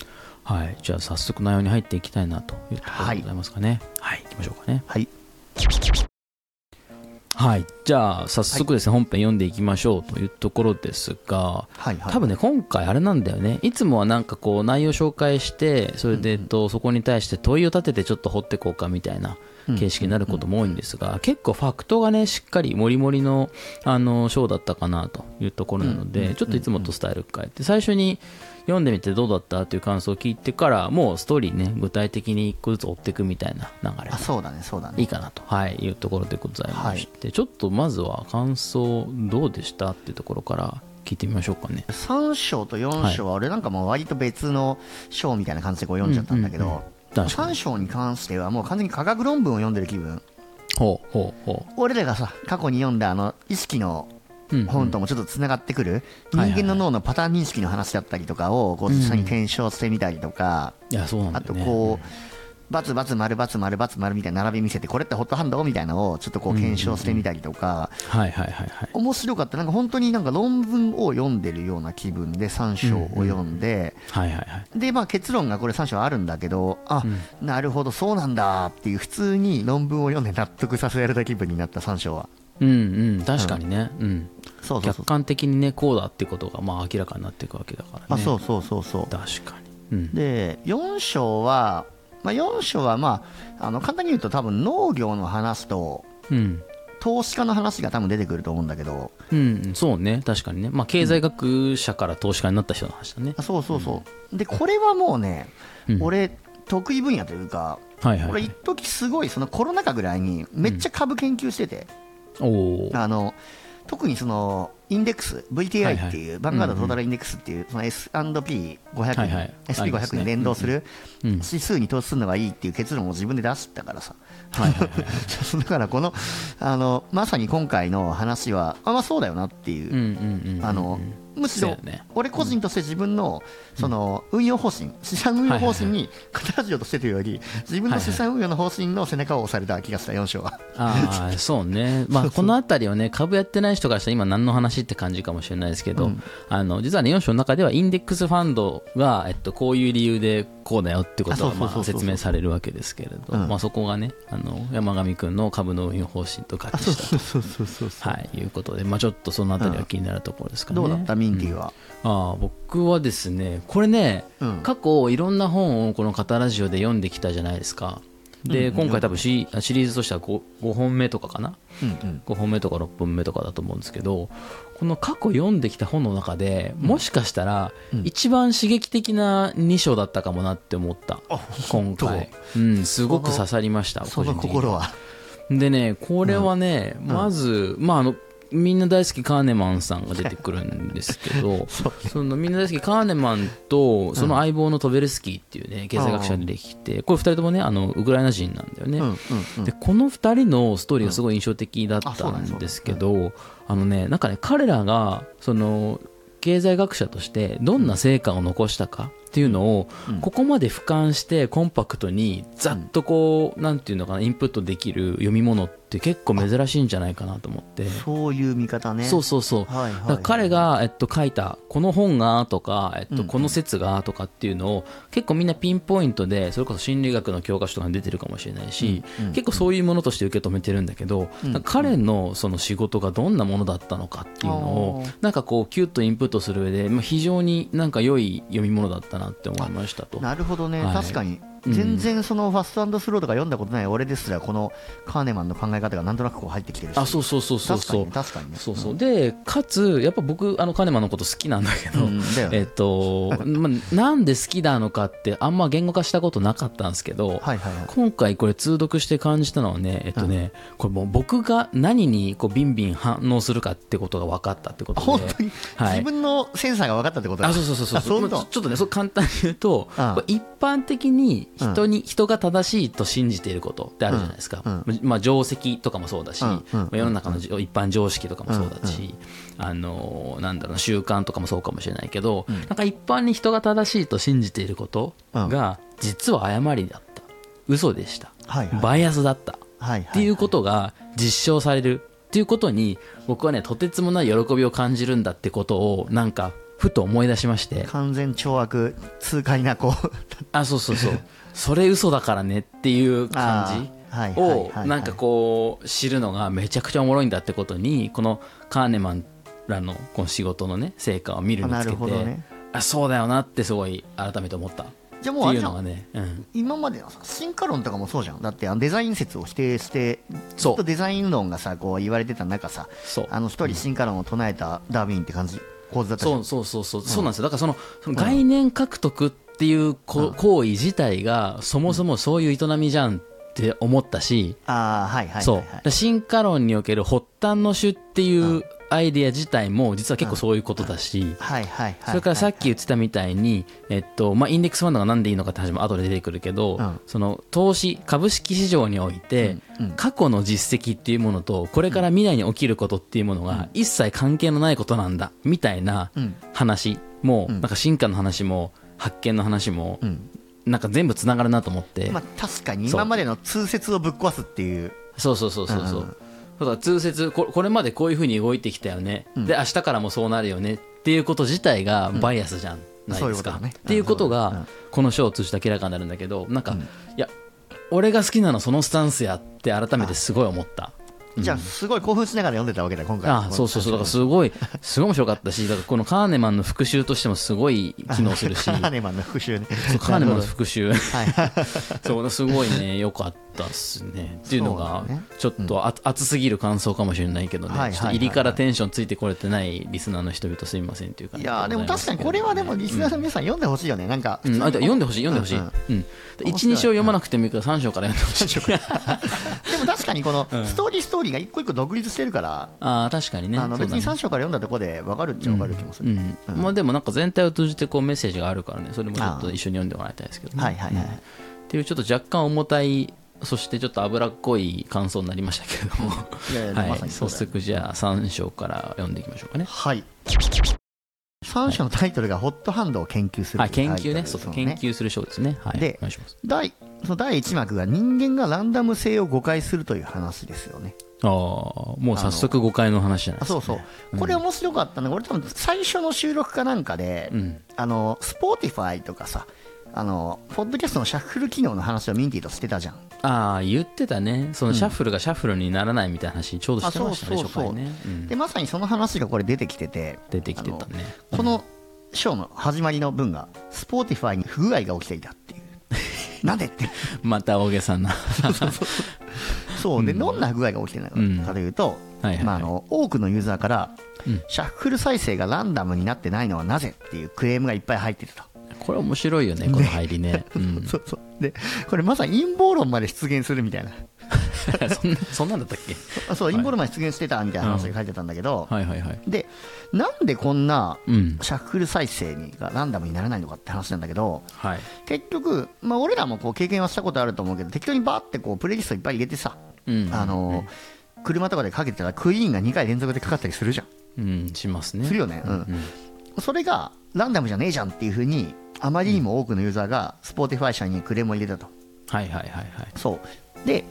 Speaker 2: はい。じゃあ早速内容に入っていきたいなというところでございますかね。はい、行きましょうかね。
Speaker 1: はい
Speaker 2: はい。じゃあ早速ですね、本編読んでいきましょうというところですが
Speaker 1: はいはい。
Speaker 2: 多分ね今回あれなんだよね。いつもはなんかこう内容紹介してそれで、えっと、そこに対して問いを立ててちょっと掘っていこうかみたいな形式になることも多いんですが、結構ファクトがねしっかりもりもりのあの章だったかなというところなので、ちょっといつもとスタイル変えて最初に読んでみてどうだったという感想を聞いてからもうストーリーね具体的に一個ずつ追っていくみたいな流れ。
Speaker 1: あそうだねそうだ
Speaker 2: いい
Speaker 1: ね
Speaker 2: かなと、はい、いうところでございまして、ちょっとまずは感想どうでしたっていうところから聞いてみましょうかね。
Speaker 1: 3章と4章は俺なんかもう割と別の章みたいな感じでこう読んじゃったんだけど、
Speaker 2: うんうんうん。確かに。
Speaker 1: 3章に関してはもう完全に科学論文を読んでる気分。
Speaker 2: ほうほうほ
Speaker 1: 俺らがさ過去に読んだあの意識の本ともちょっとつながってくる、人間の脳のパターン認識の話だったりとかをこう実際に検証してみたりとか、あと。こう、バツバツ丸バツ丸バツ丸みたいな並び見せてこれってホットハンドみたいなのをちょっとこう検証してみたりとか。面白かった。なんか本当になんか論文を読んでるような気分で3章を読んで。でまあ結論がこれ3章あるんだけどあ、なるほどそうなんだっていう普通に論文を読んで納得させられた気分になった3章は
Speaker 2: うんうん、確かにね。うん。
Speaker 1: そうそうそう
Speaker 2: 客観的にね、こうだっていうことが、まあ明らかになっていくわけだからね。
Speaker 1: あそうそうそうそう
Speaker 2: 確かに。うん。
Speaker 1: で4章は、まあ、4章は、まあ、あの簡単に言うと多分農業の話と
Speaker 2: うん。
Speaker 1: 投資家の話が多分出てくると思うんだけど
Speaker 2: うん、そうね、確かにね。まあ、経済学者から投資家になった人の話だね。
Speaker 1: あそうそうそう、でこれはもうね、
Speaker 2: うん
Speaker 1: 俺得意分野というか
Speaker 2: はいはい、はい
Speaker 1: 俺一。時すごいそのコロナ禍ぐらいにめっちゃ株研究してて。あの特にそのインデックス
Speaker 2: はい
Speaker 1: VTI
Speaker 2: はい。
Speaker 1: っていう、バンガードトータルインデックスっていうその S&P500
Speaker 2: はいはい。
Speaker 1: に、
Speaker 2: あります
Speaker 1: SP500
Speaker 2: ね
Speaker 1: に連動する
Speaker 2: うん。
Speaker 1: 指数に投資するのがいいっていう結論を自分で出したからさ。<laughs> だからこのあのまさに今回の話はあまあそうだよなっていう。あのむしろ俺個人として自分のその運用方針資産運用方針に片ラジオとしてというより自分の資産運用の方針の背中を押された気がした4章は。
Speaker 2: ああ、そうね。まあ、このあたりをね、株やってない人からしたら今何の話って感じかもしれないですけど、
Speaker 1: うん。
Speaker 2: あの実はね4章の中ではインデックスファンドが、えっと、こういう理由でこうだよってことが
Speaker 1: あそうそうそうそう。
Speaker 2: まあ説明されるわけですけれど、
Speaker 1: うん。
Speaker 2: まあ、そこがねあの山上君の株の運用方針と合
Speaker 1: あ
Speaker 2: 致したと。はい、いうことで、まあ、ちょっとそのあたりは気になるところですかね。
Speaker 1: どうだった？ミンティは、
Speaker 2: ああ僕はですねこれね、
Speaker 1: うん。
Speaker 2: 過去いろんな本をこの「カタラジオ」で読んできたじゃないですか。で、
Speaker 1: うん。
Speaker 2: 今回多分シシリーズとしては 5, 5本目とかかな。
Speaker 1: うんうん。
Speaker 2: 5本目とか6本目とかだと思うんですけどこの過去読んできた本の中でもしかしたら
Speaker 1: うん。
Speaker 2: 一番刺激的な2章だったかもなって思った、今回、うん、すごく刺さりました
Speaker 1: その心は。
Speaker 2: でねこれはね、まず、まああのみんな大好きカーネマンさんが出てくるんですけど <laughs> そのみんな大好きカーネマンとその相棒のトベルスキーっていうね経済学者が出てきてこれ2人ともねあのウクライナ人なんだよね、
Speaker 1: うんうんうん。
Speaker 2: でこの2人のストーリーがすごい印象的だった
Speaker 1: な
Speaker 2: んですけどあのねなんかね彼らがその経済学者としてどんな成果を残したかっていうのを
Speaker 1: うん。
Speaker 2: ここまで俯瞰してコンパクトにざっとこうなんていうのかなインプットできる読み物って結構珍しいんじゃないかなと思って。
Speaker 1: そういう見方ね。
Speaker 2: そうそうそう。
Speaker 1: はいはい
Speaker 2: 彼が、えっと、書いたこの本がとか、えっと、
Speaker 1: うん
Speaker 2: この説がとかっていうのを結構みんなピンポイントでそれこそ心理学の教科書とかに出てるかもしれないし、結構そういうものとして受け止めてるんだけど、彼のその仕事がどんなものだったのかっていうのをなんかこうキュッとインプットする上で、まあ、非常になんか良い読み物だったなって思いましたと。
Speaker 1: なるほどね、
Speaker 2: はい。
Speaker 1: 確かに。
Speaker 2: うん
Speaker 1: 全然そのファストスローとか読んだことない俺ですらこのカーネマンの考え方がなんとなくこう入ってきてるし。
Speaker 2: あそうそうそうそうそう。
Speaker 1: に確かにね。
Speaker 2: そうそう。でかつやっぱ僕あのカネマンのこと好きなんだけど、
Speaker 1: うん
Speaker 2: えっと、まあ、なんで好きなのかってあんま言語化したことなかったんですけど、
Speaker 1: はいはいはい。
Speaker 2: 今回これ通読して感じたのはねえっとね、これもう僕が何にこうビンビン反応するかってことが分かったってことで。
Speaker 1: 本当に、
Speaker 2: はい。
Speaker 1: 自分のセンサーが分かったってことだ。
Speaker 2: あそうそうそうそうちょっとねそう簡単に言うと、一般的に人に、人が正しいと信じていることってあるじゃないですか、
Speaker 1: うん
Speaker 2: まあ、定石とかもそうだし、
Speaker 1: うん
Speaker 2: 世の中のじ一般常識とかもそうだし、あのーなんだろうな習慣とかもそうかもしれないけど、なんか一般に人が正しいと信じていることが実は誤りだった。嘘でした、
Speaker 1: はいはい。
Speaker 2: バイアスだった。
Speaker 1: はいはい
Speaker 2: っていうことが実証されるっていうことに僕はねとてつもない喜びを感じるんだってことをなんかふと思い出しまして。
Speaker 1: 完全懲悪痛快なこう
Speaker 2: あそうそうそうそれ嘘だからねっていう感じを
Speaker 1: はい
Speaker 2: なんかこう知るのがめちゃくちゃおもろいんだってことにこのカーネマンらのこの仕事のね成果を見るにつけてあそうだよなってすごい改めて思った。
Speaker 1: じゃもうあれじゃ
Speaker 2: ね、うん、
Speaker 1: 今まで進化論とかもそうじゃん。だってあのデザイン説を否定してず
Speaker 2: そう。
Speaker 1: っとデザイン論がさこう言われてた中さ
Speaker 2: そう。
Speaker 1: あの一人進化論を唱えたダーウィンって感じ構図だった
Speaker 2: そうそうそうそう、そうなんですよ。だからそのその概念獲得っていうこ行為自体がそもそもそういう営みじゃんって思ったし、
Speaker 1: ああはいはいはいはい。
Speaker 2: 進化論における発端の種っていうアイデア自体も実は結構そういうことだし、
Speaker 1: はいはいはい
Speaker 2: それからさっき言ってたみたいに、えっとまあ、インデックスファンドがなんでいいのかって話も後で出てくるけど、
Speaker 1: うん。
Speaker 2: その投資株式市場において、
Speaker 1: うん。うん。
Speaker 2: 過去の実績っていうものとこれから未来に起きることっていうものが一切関係のないことなんだみたいな
Speaker 1: うん。
Speaker 2: 話も、
Speaker 1: うん。
Speaker 2: なんか進化の話も発見の話も、
Speaker 1: うん。
Speaker 2: なんか全部つながるなと思って、
Speaker 1: まあ確かに。今までの通説をぶっ壊すっていう。
Speaker 2: そうそうそうそうそう、
Speaker 1: う。ん。
Speaker 2: だから通説ここれまでこういうふうに動いてきたよね、
Speaker 1: うん。
Speaker 2: で明日からもそうなるよね。っていうこと自体がバイアスじゃないですか、っていうこと
Speaker 1: うん
Speaker 2: がこの章を通じて明らかになるんだけどなんか、
Speaker 1: うん。
Speaker 2: いや俺が好きなのそのスタンスやって改めてすごい思った。
Speaker 1: じゃあすごい興奮しながら読んでたわけだ今回。
Speaker 2: あそうそうそう。だからすごいすごい面白かったしだからこのカーネマンの復習としてもすごい機能するし。<laughs>
Speaker 1: カーネマンの復習ね。
Speaker 2: そうカーネマンの復習
Speaker 1: ほどはい。<laughs>
Speaker 2: そうすごいね良かったっすね。っていうのがちょっとあ熱すぎる感想かもしれないけどね、
Speaker 1: はい
Speaker 2: 入りからテンションついてこれてないリスナーの人々すみませんっていう感じ
Speaker 1: いやーでも確かにこれはでもリスナーの皆さん読んでほしいよね。なんか
Speaker 2: うん、あで読んでほしい読んでほしい、
Speaker 1: う
Speaker 2: うん。ん
Speaker 1: 面白い
Speaker 2: 12章読まなくてもいいから3章から読んでほしい <laughs>
Speaker 1: でも確かにこの <laughs> ストーリーストーリーが一個一個独立してるから
Speaker 2: ああ確かにね。
Speaker 1: あの別に
Speaker 2: そうだね。
Speaker 1: 3章から読んだところで分かるっちゃ分かる気もする。
Speaker 2: うん。まあ、でもなんか全体を通じてこうメッセージがあるからね。それもちょっと一緒に読んでもらいたいですけどね、
Speaker 1: はいはいはい
Speaker 2: っていうちょっと若干重たいそしてちょっと脂っこい感想になりましたけれども、
Speaker 1: いやいや
Speaker 2: はい。
Speaker 1: まさにそう
Speaker 2: 早速じゃあ3章から読んでいきましょうかね。
Speaker 1: はい。3章のタイトルが hot hand を研究する
Speaker 2: はい研究ね。研究する章ですね。はい。
Speaker 1: で
Speaker 2: お願いします。
Speaker 1: 第その第1幕が人間がランダム性を誤解するという話ですよね。
Speaker 2: ああもう早速誤解の話じゃないですか、
Speaker 1: あそうそう、これ面白かったのが、俺、多分最初の収録かなんかで、
Speaker 2: ん。
Speaker 1: あの、スポーティファイとかさ、あの、ポッドキャストのシャッフル機能の話をミンティとしてたじゃん。
Speaker 2: ああ言ってたね。そのシャッフルがシャッフルにならないみたいな話ちょうどしてましたね初回ね、うん。
Speaker 1: で、まさにその話がこれ出てきてて、
Speaker 2: 出てきてたね。
Speaker 1: このショーの始まりの文が、スポーティファイに不具合が起きていたっていう。<laughs> なんでって。
Speaker 2: また大げさな。
Speaker 1: そうで、どんな不具合が起きてるのかというと、
Speaker 2: はい。
Speaker 1: まあ、あの多くのユーザーから、
Speaker 2: うん。
Speaker 1: シャッフル再生がランダムになってないのはなぜっていうクレームがいっぱい入ってると。
Speaker 2: これ面白いよねこの入りね、うん、<laughs>
Speaker 1: そうそう。でこれまさに陰謀論まで出現するみたいな。<laughs>
Speaker 2: そんなそんなんだったっけ？
Speaker 1: あそう陰謀論まで出現してたみたいな話が書いてたんだけど、
Speaker 2: はい。はいはい
Speaker 1: でなんでこんな
Speaker 2: うん。
Speaker 1: シャッフル再生にがランダムにならないのかって話なんだけど
Speaker 2: はい。
Speaker 1: 結局、まあ、俺らもこう経験はしたことあると思うけど適当にバーってこうプレイリストいっぱい入れてさ、
Speaker 2: うん。
Speaker 1: あの車とかでかけてたらクイーンが2回連続でかかったりするじゃん。
Speaker 2: うんしますね。
Speaker 1: するよね、うん。それがランダムじゃねえじゃんっていうふうにあまりにも多くのユーザーがスポーティファイ社にクレームを入れたと。
Speaker 2: はいはいはいはい。
Speaker 1: そう。で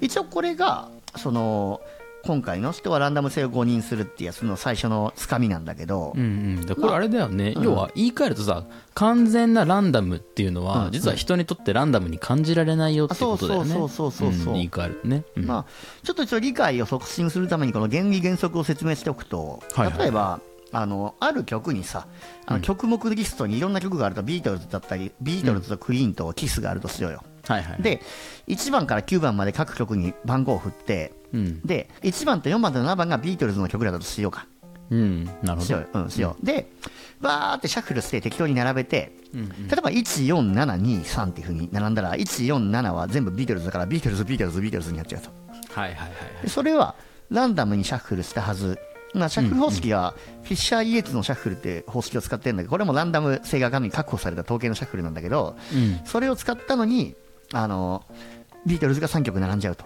Speaker 1: 一応これがその今回の人はランダム性を誤認するっていうやつの最初のつかみなんだけど、
Speaker 2: うんうん、でこれあれだよね、
Speaker 1: うん。
Speaker 2: 要は言い換えるとさ完全なランダムっていうのは、
Speaker 1: うん。
Speaker 2: 実は人にとってランダムに感じられないよってことだよね。
Speaker 1: あそうそうそうそうそうん
Speaker 2: 言い換えるとね、うん。
Speaker 1: まあ、ちょっと一応理解を促進するためにこの原理原則を説明しておくと、
Speaker 2: はいはい。
Speaker 1: 例えばあのある曲にさあの曲目リストにいろんな曲があるとビートルズだったりビートルズとクイーンとキスがあるとしよ。うよ、
Speaker 2: はいはい。
Speaker 1: で1番から9番まで各曲に番号を振って
Speaker 2: うん、
Speaker 1: で1番と4番と7番がビートルズの曲だとしようか。
Speaker 2: うん、なるほど。
Speaker 1: しようよ、うん、しよう。で、バーってシャッフルして適当に並べて、
Speaker 2: うん
Speaker 1: 例えば14723っていうふうに並んだら、147は全部ビートルズだから、ビートルズ、ビートルズ、ビートルズになっちゃうと。
Speaker 2: はいはいはい。
Speaker 1: でそれはランダムにシャッフルしたはず。まあ、シャッフル方式は、フィッシャー・イエーツのシャッフルって方式を使ってるんだけど、これもランダム性が真に確保された統計のシャッフルなんだけど、
Speaker 2: うん。
Speaker 1: それを使ったのに、あの、ビートルズが3曲並んじゃうと。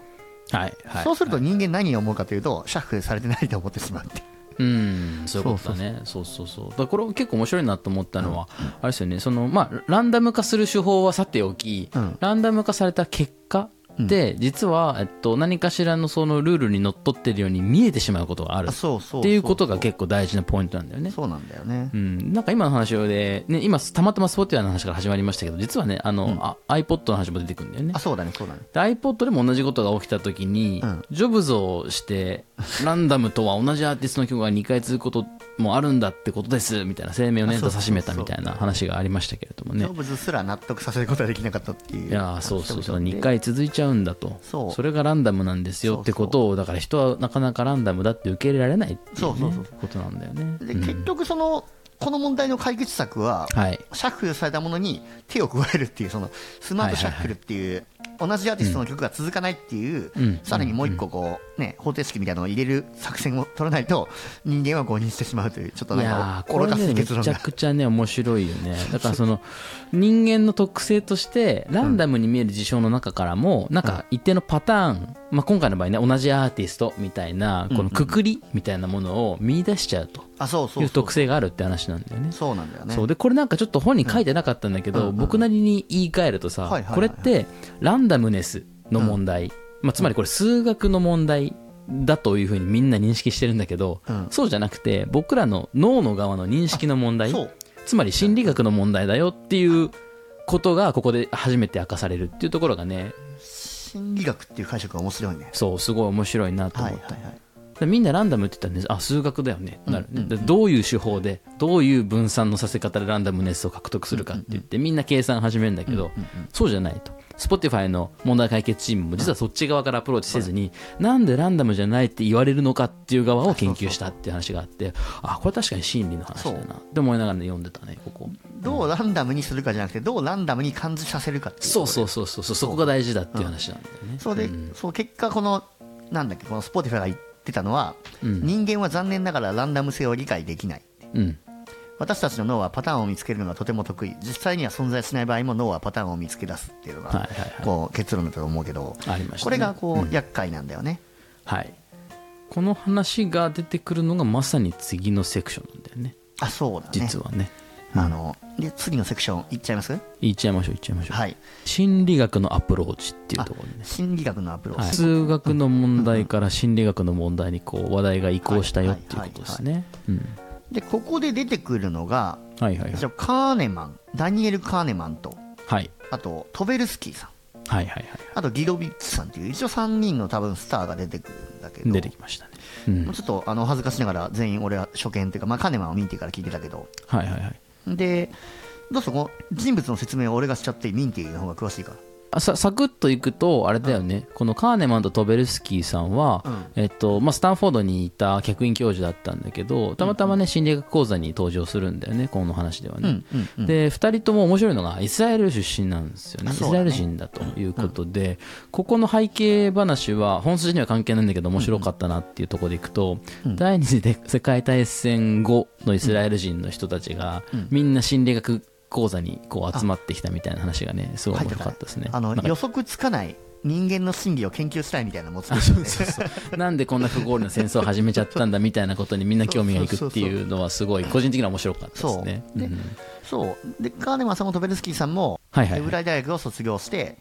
Speaker 2: はいはい。
Speaker 1: そうすると人間何を思うかというと、シャッフルされてないと思ってしまうって。いう。
Speaker 2: うん。そういうことだね。そうそうそう。だからこれ結構面白いなと思ったのは、あれですよね。そのまあランダム化する手法はさておき、
Speaker 1: うん。
Speaker 2: ランダム化された結果で、実は、えっと、何かしらのそのルールにのっとってるように見えてしまうことがある。っていうことが結構大事なポイントなんだよね。
Speaker 1: そうなんだよね。
Speaker 2: うん、なんか今の話で、ね、今たまたまスポティアの話から始まりましたけど実はねあの、あ iPod の話も出てくるんだよね。
Speaker 1: あ、そうだね、そうだね。
Speaker 2: で iPod でも同じことが起きた時に、
Speaker 1: うん。
Speaker 2: ジョブズをしてランダムとは同じアーティストの曲が2回続くこともあるんだってことですみたいな声明をね出さしめたみたいな話がありましたけれどもね。
Speaker 1: ジョブズすら納得させることはできなかったっていう。
Speaker 2: いやーそうそうそう。2
Speaker 1: 人々で。
Speaker 2: 回続いちゃうんだと。
Speaker 1: そう。
Speaker 2: れがランダムなんですよってことをだから人はなかなかランダムだって受け入れられないっていう,、ね、
Speaker 1: そうそうそう。
Speaker 2: ことなんだよね。
Speaker 1: で、
Speaker 2: うん。
Speaker 1: 結局その、この問題の解決策は、
Speaker 2: はい。
Speaker 1: シャッフルされたものに手を加えるっていう、そのスマートシャッフルっていう、同じアーティストの曲が続かないっていう、
Speaker 2: うん。
Speaker 1: さらにもう一個こう、ね、方程式みたいなのを入れる作戦を取らないと、人間は誤認してしまうという、ちょっと
Speaker 2: い
Speaker 1: なんか愚かす
Speaker 2: ねめちゃ。くちゃね面白いよねだからその人間の特性としてランダムに見える事象の中からもなんか一定のパターン、まあ、今回の場合ね同じアーティストみたいなこのくくりみたいなものを見出しちゃうと
Speaker 1: あ、そうそ
Speaker 2: いうう
Speaker 1: そう。
Speaker 2: 特性があるって話なんだよね。
Speaker 1: そうなんだよね。
Speaker 2: そうでこれなんかちょっと本に書いてなかったんだけど、
Speaker 1: うんうん
Speaker 2: 僕なりに言い換えるとさ、これってランダムネスの問題、まあ、つまりこれ数学の問題だというふうにみんな認識してるんだけど、
Speaker 1: うん
Speaker 2: そうじゃなくて僕らの脳の側の認識の問題。つまり心理学の問題だよっていうことがここで初めて明かされるっていうところがね
Speaker 1: 心理学っていう解釈が面白いね。
Speaker 2: そうすごい面白いなと思った、
Speaker 1: はいはいはい。
Speaker 2: でみんなランダムって言ったらねあ数学だよね。ってなるね、
Speaker 1: うんうん。
Speaker 2: でどういう手法でどういう分散のさせ方でランダムネスを獲得するかって言ってみんな計算始めるんだけど、そうじゃないと。Spotify の問題解決チームも実はそっち側からアプローチせずに、なんでランダムじゃないって言われるのかっていう側を研究したっていう話があってあこれ確かに心理の話だな。って思いながら、ね、読んでたねここ。
Speaker 1: どうランダムにするかじゃなくて、どうランダムに感じさせるかっていう。
Speaker 2: そうそうそうそうそう。そこが大事だっていう話なんだよね、
Speaker 1: そうで、そう結果このなんだっけこのスポティファイが言ってたのは、
Speaker 2: うん。
Speaker 1: 人間は残念ながらランダム性を理解できない。
Speaker 2: うん。
Speaker 1: 私たちの脳はパターンを見つけるのがとても得意。実際には存在しない場合も脳はパターンを見つけ出すっていうのが、
Speaker 2: はいはいはい。
Speaker 1: こう結論だと思うけど。
Speaker 2: ね。
Speaker 1: これがこう、
Speaker 2: うん。
Speaker 1: 厄介なんだよね。
Speaker 2: はい。この話が出てくるのがまさに次のセクションなんだよね。
Speaker 1: あそうだね。
Speaker 2: 実はね
Speaker 1: あので次のセクションいっちゃいます？
Speaker 2: いっちゃいましょういっちゃいましょう、
Speaker 1: はい。
Speaker 2: 心理学のアプローチっていうところにね。
Speaker 1: 心理学のアプロー
Speaker 2: はい、
Speaker 1: チ、
Speaker 2: 数学の問題から心理学の問題にこう話題が移行したよっていうことですね。うん。
Speaker 1: でここで出てくるのが
Speaker 2: はいはいはい。
Speaker 1: カーネマン。ダニエル・カーネマンと。
Speaker 2: はい。
Speaker 1: あとトベルスキーさん。
Speaker 2: はいはいは
Speaker 1: あとギロビッチさんっていう一応3人の多分スターが出てくるんだけど。
Speaker 2: い出てきましたね。うん。
Speaker 1: もうちょっとあの恥ずかしながら全員俺は初見っていうか、まあ、カーネマンを見てから聞いてたけど。
Speaker 2: はいはいはい
Speaker 1: でどうぞこの人物の説明を俺がしちゃってミンティの方が詳しいから。
Speaker 2: さサクッといくとあれだよね、このカーネマンとトベルスキーさんは、
Speaker 1: うん。
Speaker 2: えっとまあ、スタンフォードにいた客員教授だったんだけどたまたまね心理学講座に登場するんだよねこの話ではね、
Speaker 1: うんうん
Speaker 2: で2人とも面白いのがイスラエル出身なんですよね。イスラエル人だということで、ここの背景話は本筋には関係ないんだけど面白かったなっていうところでいくと、
Speaker 1: うん。
Speaker 2: 第二次で世界大戦後のイスラエル人の人たちが、
Speaker 1: うん。
Speaker 2: みんな心理学講座にこう集まってきたみたいな話がねすごい面白かったですね。
Speaker 1: あの予測つかない人間の心理を研究したいみたいなのもつ
Speaker 2: なんでこんな不合理な戦争を始めちゃったんだみたいなことにみんな興味がいくっていうのはすごい個人的には面白かったですね。
Speaker 1: そう。で
Speaker 2: うん
Speaker 1: そう。でカーネマンさんもトベルスキーさんも
Speaker 2: はいはい。はい
Speaker 1: ヘブライ大学を卒業して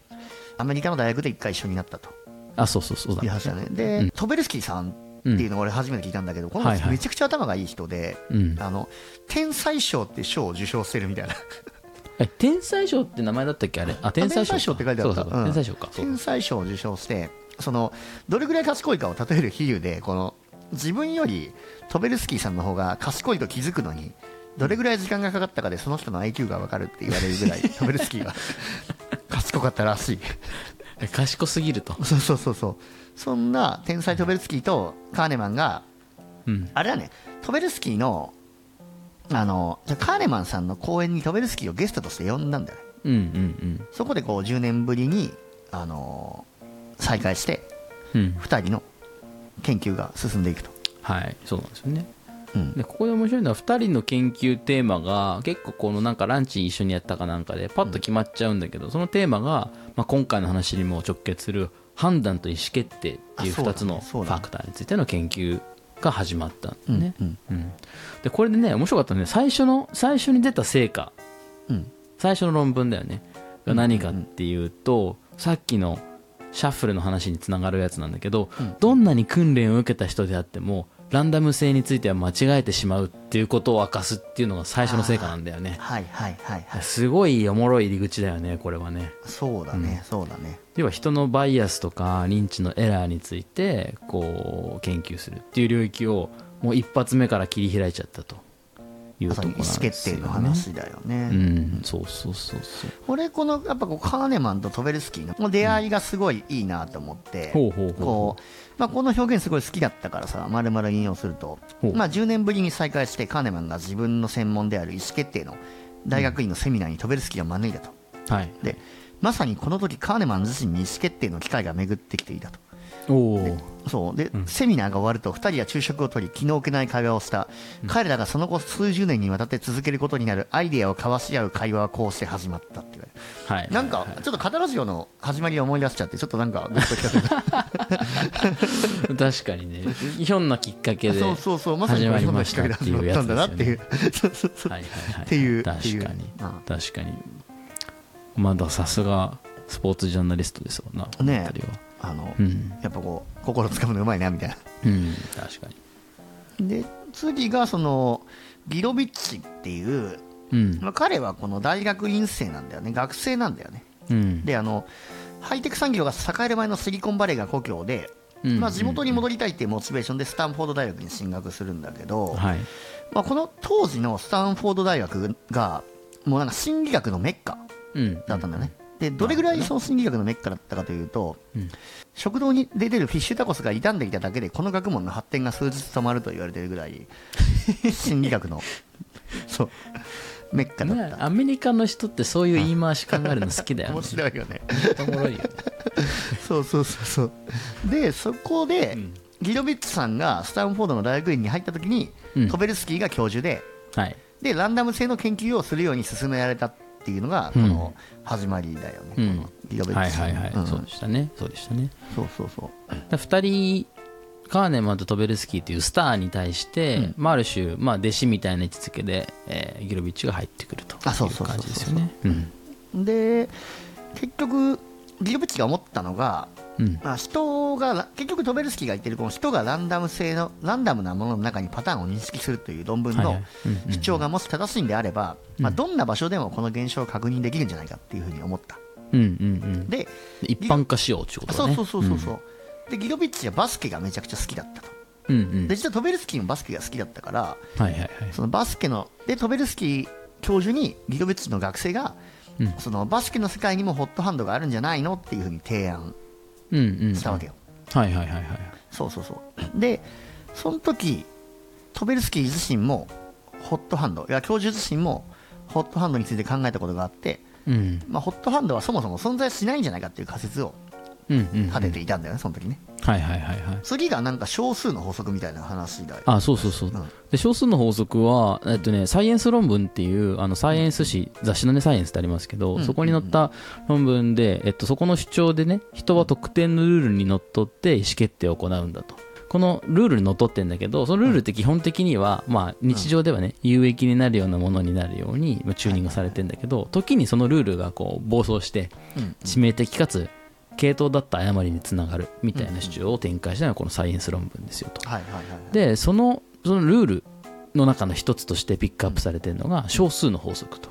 Speaker 1: アメリカの大学で一回一緒になったと。
Speaker 2: あそうそうそう。だ
Speaker 1: ね。で、
Speaker 2: うん。
Speaker 1: トベルスキーさんっていうのを俺初めて聞いたんだけど、この人めちゃくちゃ頭がいい人で、
Speaker 2: うん。
Speaker 1: あの天才賞って賞を受賞してるみたいな。
Speaker 2: え天才賞って名前だったっけ？あれ？あ天才賞
Speaker 1: って書いてあった。
Speaker 2: 天才賞か。
Speaker 1: 天才賞を受賞してそのどれぐらい賢いかを例える比喩でこの自分よりトベルスキーさんの方が賢いと気づくのにどれぐらい時間がかかったかでその人の IQ が分かるって言われるぐらい <laughs> トベルスキーは賢かったらしい。
Speaker 2: え賢すぎると、
Speaker 1: そうそうそうそうそんな天才トベルスキーとカーネマンが
Speaker 2: うん、
Speaker 1: あれだねトベルスキーのあのじゃあカーネマンさんの公演にトベルスキーをゲストとして呼んだんだよね。
Speaker 2: うんうん
Speaker 1: そこでこう10年ぶりに、あの再会して
Speaker 2: うん。うん
Speaker 1: 2人の研究が進んでいくと、
Speaker 2: はいそうなんですよね。
Speaker 1: うん。
Speaker 2: でここで面白いのは2人の研究テーマが結構このなんかランチ一緒にやったかなんかでパッと決まっちゃうんだけど、そのテーマが、まあ、今回の話にも直結する判断と意思決定っていう
Speaker 1: あそうだね。
Speaker 2: 2つのファクターについての研究が始まったんだね、
Speaker 1: うん
Speaker 2: うん。でこれでね面白かったのね最初の最初に出た成果。
Speaker 1: うん。
Speaker 2: 最初の論文だよね。が何かっていうと、さっきのシャッフルの話につながるやつなんだけど、
Speaker 1: うん。
Speaker 2: どんなに訓練を受けた人であってもランダム性については間違えてしまうっていうことを明かすっていうのが最初の成果なんだよね。
Speaker 1: はいはいはいはい。
Speaker 2: すごいおもろい入り口だよねこれはね。
Speaker 1: そうだね、そうだね。
Speaker 2: 要は人のバイアスとか認知のエラーについてこう研究するっていう領域をもう一発目から切り開いちゃったというところなんですよね。
Speaker 1: 定の話だよね、
Speaker 2: うんそうそうそうそう。
Speaker 1: 俺このやっぱこうカーネマンとトベルスキーの出会いがすごいいいなと思って、
Speaker 2: ほうほうほう。
Speaker 1: こうまあ、この表現すごい好きだったからさ丸々引用するとまあ、10年ぶりに再会してカーネマンが自分の専門である意思決定の大学院のセミナーにトベルスキーを招いたと。
Speaker 2: はい。
Speaker 1: でまさにこの時カーネマン自身に意思決定の機会が巡ってきていたと
Speaker 2: おお
Speaker 1: そう。で、セミナーが終わると2人は昼食をとり気の置けない会話をした、彼らがその後数十年にわたって続けることになるアイデアを交わし合う会話はこうして始まったって言われる。
Speaker 2: はい。
Speaker 1: なんかちょっとカタラジオの始まりを思い出しちゃってちょっとなんかグッときたというか
Speaker 2: 確かにね。ひょんなきっかけで
Speaker 1: そうそうそう。まさに
Speaker 2: 始まりましたっていうやつ
Speaker 1: きっかけだったんだなっていう。そうそうそう
Speaker 2: はいはいはい。
Speaker 1: っていう
Speaker 2: 確かに。
Speaker 1: うん。
Speaker 2: 確かに。まださすがスポーツジャーナリストですもんな
Speaker 1: ね
Speaker 2: 辺りは
Speaker 1: あの、
Speaker 2: うん。
Speaker 1: やっぱこう心つかむのうまいなみたいな。
Speaker 2: うん。確かに。
Speaker 1: で次がそのギロビッチっていう、
Speaker 2: うん。
Speaker 1: まあ、彼はこの大学院生なんだよね。学生なんだよね。
Speaker 2: うん。
Speaker 1: であのハイテク産業が栄える前のシリコンバレーが故郷で、
Speaker 2: うん。
Speaker 1: まあ、地元に戻りたいっていうモチベーションでスタンフォード大学に進学するんだけど、
Speaker 2: はい
Speaker 1: まあ、この当時のスタンフォード大学がもうなんか心理学のメッカ
Speaker 2: うん。
Speaker 1: だったんだね、でどれぐらいその心理学のメッカだったかというと、
Speaker 2: うん。
Speaker 1: 食堂に出てるフィッシュタコスが傷んでいただけでこの学問の発展が数日止まると言われているぐらい <laughs> 心理学のそうメッカだった、
Speaker 2: ねアメリカの人ってそういう言い回し考えるの好きだよね。<laughs>
Speaker 1: 面白いよね。
Speaker 2: おもろいよね。
Speaker 1: そうそうそうそう。でそこで、
Speaker 2: ん。
Speaker 1: ギロビッチさんがスタンフォードの大学院に入った時に、
Speaker 2: うん。
Speaker 1: トベルスキーが教授で
Speaker 2: はい。
Speaker 1: でランダム性の研究をするように進められたっていうのがこの始まりだよね、
Speaker 2: うん。
Speaker 1: このギロビッ
Speaker 2: はいはいはい、
Speaker 1: うん。
Speaker 2: そうでしたね。そうでしたね。
Speaker 1: そうそうそう。
Speaker 2: だ2人カーネマンとトベルスキーというスターに対して、まあ、ある種、まあ、弟子みたいな位置づけで、えーギロビッチが入ってくるという
Speaker 1: あそうそうそうそう。
Speaker 2: 感じですよね。うん。
Speaker 1: で結局ギルブッチが思ったのが、
Speaker 2: うん。
Speaker 1: まあ、人が結局トベルスキーが言ってるこの人がランダム性のランダムなものの中にパターンを認識するという論文の主張がもし正しいんであれば、まあ、どんな場所でもこの現象を確認できるんじゃないかっていうふうに思った。
Speaker 2: うんうんうん、
Speaker 1: で
Speaker 2: 一般化しようっていうことだね。
Speaker 1: そうそうそうそうそう、でギロビッチはバスケがめちゃくちゃ好きだったと。
Speaker 2: うんうん。
Speaker 1: で実はトベルスキーもバスケが好きだったから
Speaker 2: はいはいはい。
Speaker 1: そのバスケのでトベルスキー教授にギロビッチの学生が、
Speaker 2: うん。
Speaker 1: そのバスケの世界にもホットハンドがあるんじゃないのっていうふうに提案
Speaker 2: うんうんうん。
Speaker 1: したわけよ、
Speaker 2: はいはいはいはい。
Speaker 1: そうそうそう。でその時トベルスキー自身もホットハンド。いや教授自身もホットハンドについて考えたことがあって、
Speaker 2: うん。
Speaker 1: まあ、ホットハンドはそもそも存在しないんじゃないかっていう仮説を
Speaker 2: うんうんうん。
Speaker 1: 立てていたんだよね、その時ね
Speaker 2: はいはいはいはい。
Speaker 1: 次がなんか少数の法則みたいな話だよ。
Speaker 2: あそうそうそう、
Speaker 1: ん。
Speaker 2: で少数の法則は、えっとね、サイエンス論文っていうあのサイエンス誌雑誌の、ね、サイエンスってありますけど、
Speaker 1: うん。
Speaker 2: そこに載った論文で、えっと、そこの主張でね人は特定のルールにのっとって意思決定を行うんだと。このルールにのっとってんだけどそのルールって基本的には、まあ、日常ではね有益になるようなものになるようにまあチューニングされてんだけど時にそのルールがこう暴走して
Speaker 1: うん。
Speaker 2: 致命的かつ系統だった誤りにつながるみたいな主張を展開したのがこのサイエンス論文ですよと。でそのそのルールの中の一つとしてピックアップされているのが少数の法則と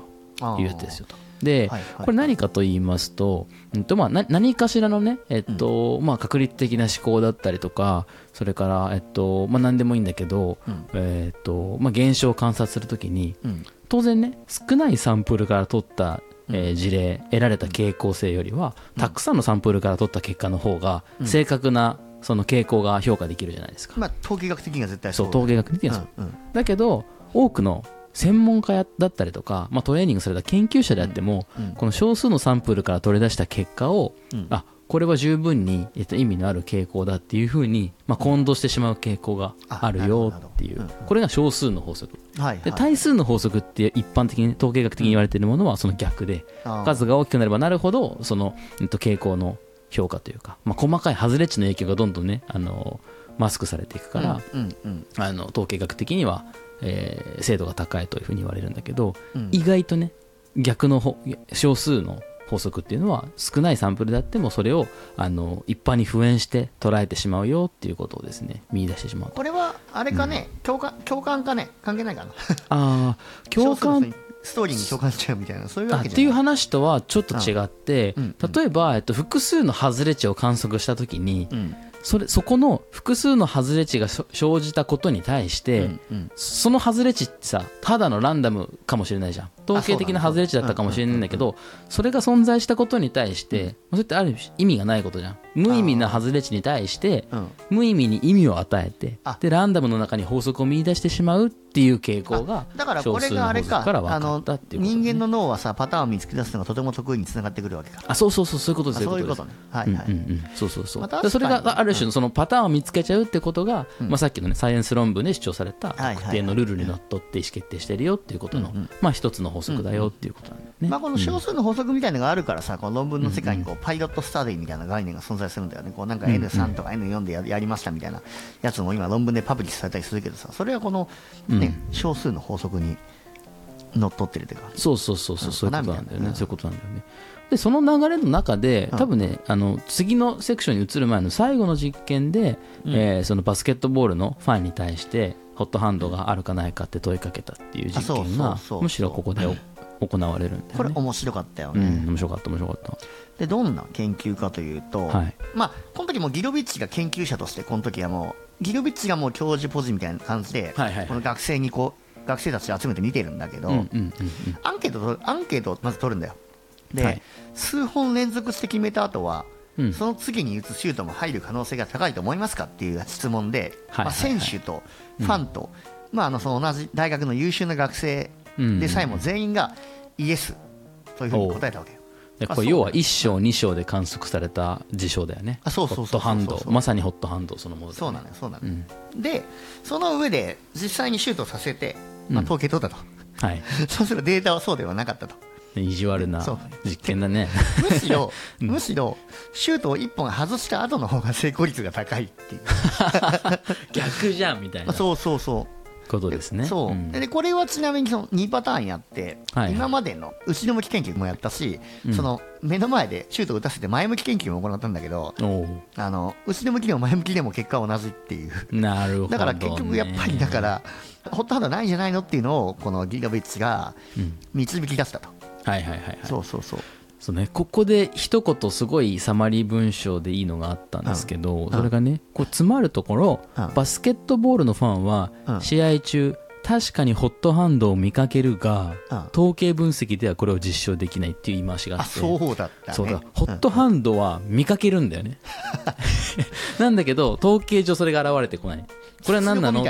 Speaker 2: いうやつですよと。で、これ何かと言いますと,、うんとまあ、な何かしらのね、えっとまあ、確率的な思考だったりとかそれから、えっとまあ、何でもいいんだけど、
Speaker 1: うん。
Speaker 2: えっとまあ、現象を観察するときに
Speaker 1: うん。
Speaker 2: 当然ね少ないサンプルから取った、えー事例得られた傾向性よりはたくさんのサンプルから取った結果の方が正確なその傾向が評価できるじゃないですか。
Speaker 1: まあ統計学的には絶対
Speaker 2: そう。統計学的にはそう。
Speaker 1: うんうん。
Speaker 2: だけど多くの専門家やだったりとか、まあ、トレーニングされた研究者であっても、
Speaker 1: うん。
Speaker 2: この少数のサンプルから取り出した結果を、
Speaker 1: うん。
Speaker 2: あこれは十分に、えっと、意味のある傾向だっていうふうに、まあ、混同してしまう傾向があるよっていう、
Speaker 1: あなるほど。
Speaker 2: これが少数の法則。で
Speaker 1: はいはい。
Speaker 2: 対数の法則って一般的に統計学的に言われているものはその逆で、
Speaker 1: あー。
Speaker 2: 数が大きくなればなるほどその、えっと、傾向の評価というか、まあ、細かい外れ値の影響がどんどんねあのマスクされていくから、
Speaker 1: うんうんうん。
Speaker 2: あの統計学的には、えー精度が高いというふうに言われるんだけど、
Speaker 1: うん。
Speaker 2: 意外とね逆のほ少数の法則っていうのは少ないサンプルであってもそれをあの一般に普遍して捉えてしまうよっていうことをですね見出してしまう
Speaker 1: これはあれかね、共感共感かね関係ないかな。
Speaker 2: ああ <laughs> 共感
Speaker 1: ストーリーに共感しちゃうみたいなそういうわ
Speaker 2: あっていう話とはちょっと違って、
Speaker 1: うん。うん
Speaker 2: 例えば、えっと、複数の外れ値を観測したときに、
Speaker 1: うん。
Speaker 2: それそこの複数の外れ値が生じたことに対して、
Speaker 1: うんうん。
Speaker 2: その外れ値ってさただのランダムかもしれないじゃん統計的な外れ値だったかもしれないんだけどそれが存在したことに対して、それってある意味がないことじゃん。無意味な外れ値に対して
Speaker 1: うん。
Speaker 2: 無意味に意味を与えて
Speaker 1: あ。
Speaker 2: でランダムの中に法則を見出してしまうっていう傾向が
Speaker 1: だからこれがあれか人間の脳はさパターンを見つけ出すのがとても得意につながってくるわけか。
Speaker 2: あそうそうそうそういうことです
Speaker 1: あそういうことね。はいはい、
Speaker 2: うんうんうん、そうそうそう、それがある種のそのパターンを見つけちゃうってことが、まあ、さっきの、ね、サイエンス論文で主張された特定のルールにのっとって意思決定してるよっていうことの、まあ、一つの法則だよっていうことなんだよね。
Speaker 1: まあ、この少数の法則みたいなのがあるからさ、この論文の世界にこうパイロットスタディみたいな概念が存在するんだよね、こうなんか N3 とか N4 でややりましたみたいなやつも今、論文でパブリッシュされたりするけどさ、それはこの、ね少数の法則にのっとってるというか、
Speaker 2: そうそうそうそう、そういうことなんだよね。
Speaker 1: うん
Speaker 2: そういうことなんだよね。で、その流れの中で、多分ね、あの、次のセクションに移る前の最後の実験で、えーそのバスケットボールのファンに対して、ホットハンドがあるかないかって問いかけたっていう実験がむしろここでお行われるんだよね。
Speaker 1: これ面白かったよ
Speaker 2: う
Speaker 1: ね。
Speaker 2: ん、面白かった、面白かった。
Speaker 1: で、どんな研究かというと、
Speaker 2: はい
Speaker 1: まあ、この時もギロビッチが研究者として、この時はもう、ギロビッチがもう教授ポジみたいな感じで、
Speaker 2: はいはいはい
Speaker 1: この学生にこう、学生たちを集めて見てるんだけど、
Speaker 2: うんうんうんうん。
Speaker 1: アンケートとアンケートをまず取るんだよ。で、
Speaker 2: はい
Speaker 1: 数本連続して決めた後は、
Speaker 2: うん。
Speaker 1: その次に打つシュートも入る可能性が高いと思いますかっていう質問で、
Speaker 2: はい
Speaker 1: まあ、選手とファンと、まあ、あのその同じ大学の優秀な学生でさえも全員がイエスというふうに答えたわけよ。
Speaker 2: これ要は1章2章で観測された事象だよね。
Speaker 1: あそうそうそう
Speaker 2: ホットハンド。まさにホットハンドそのものね。
Speaker 1: そうなのよ、そうなのよ。で、その上で実際にシュートさせて、まあ、
Speaker 2: うん。
Speaker 1: 統計取ったと。
Speaker 2: はい。<laughs>
Speaker 1: そうするとデータはそうではなかったと。
Speaker 2: 意地悪な実験だね。
Speaker 1: むしろ、<laughs> むしろシュートを1本外した後の方が成功率が高いっていう、<laughs>
Speaker 2: 逆じゃんみたいな
Speaker 1: そうそうそう。
Speaker 2: ことですね。
Speaker 1: そう、
Speaker 2: ん。
Speaker 1: でこれはちなみにその2パターンやって、
Speaker 2: はい。
Speaker 1: 今までの後ろ向き研究もやったし、
Speaker 2: うん。
Speaker 1: その目の前でシュートを打たせて前向き研究も行ったんだけどあの後ろ向きでも前向きでも結果は同じっていう。
Speaker 2: なるほど、ね、
Speaker 1: だから結局やっぱりだからホットハンドないんじゃないのっていうのをこのギガビッチが
Speaker 2: うん。
Speaker 1: 導き出したと、
Speaker 2: はいはいはいはい。
Speaker 1: そうそうそう。
Speaker 2: そうね、ここで一言すごいサマリー文章でいいのがあったんですけど、
Speaker 1: ん。
Speaker 2: それがねこう詰まるところ、
Speaker 1: うん。
Speaker 2: バスケットボールのファンは
Speaker 1: うん。
Speaker 2: 試合中確かにホットハンドを見かけるが、
Speaker 1: うん。
Speaker 2: 統計分析ではこれを実証できないっていう言い回しがあ
Speaker 1: あ
Speaker 2: って。
Speaker 1: そうだったね。
Speaker 2: そうだ。ホットハンドは見かけるんだよね。<laughs> なんだけど統計上それが現れてこない。これは何なの？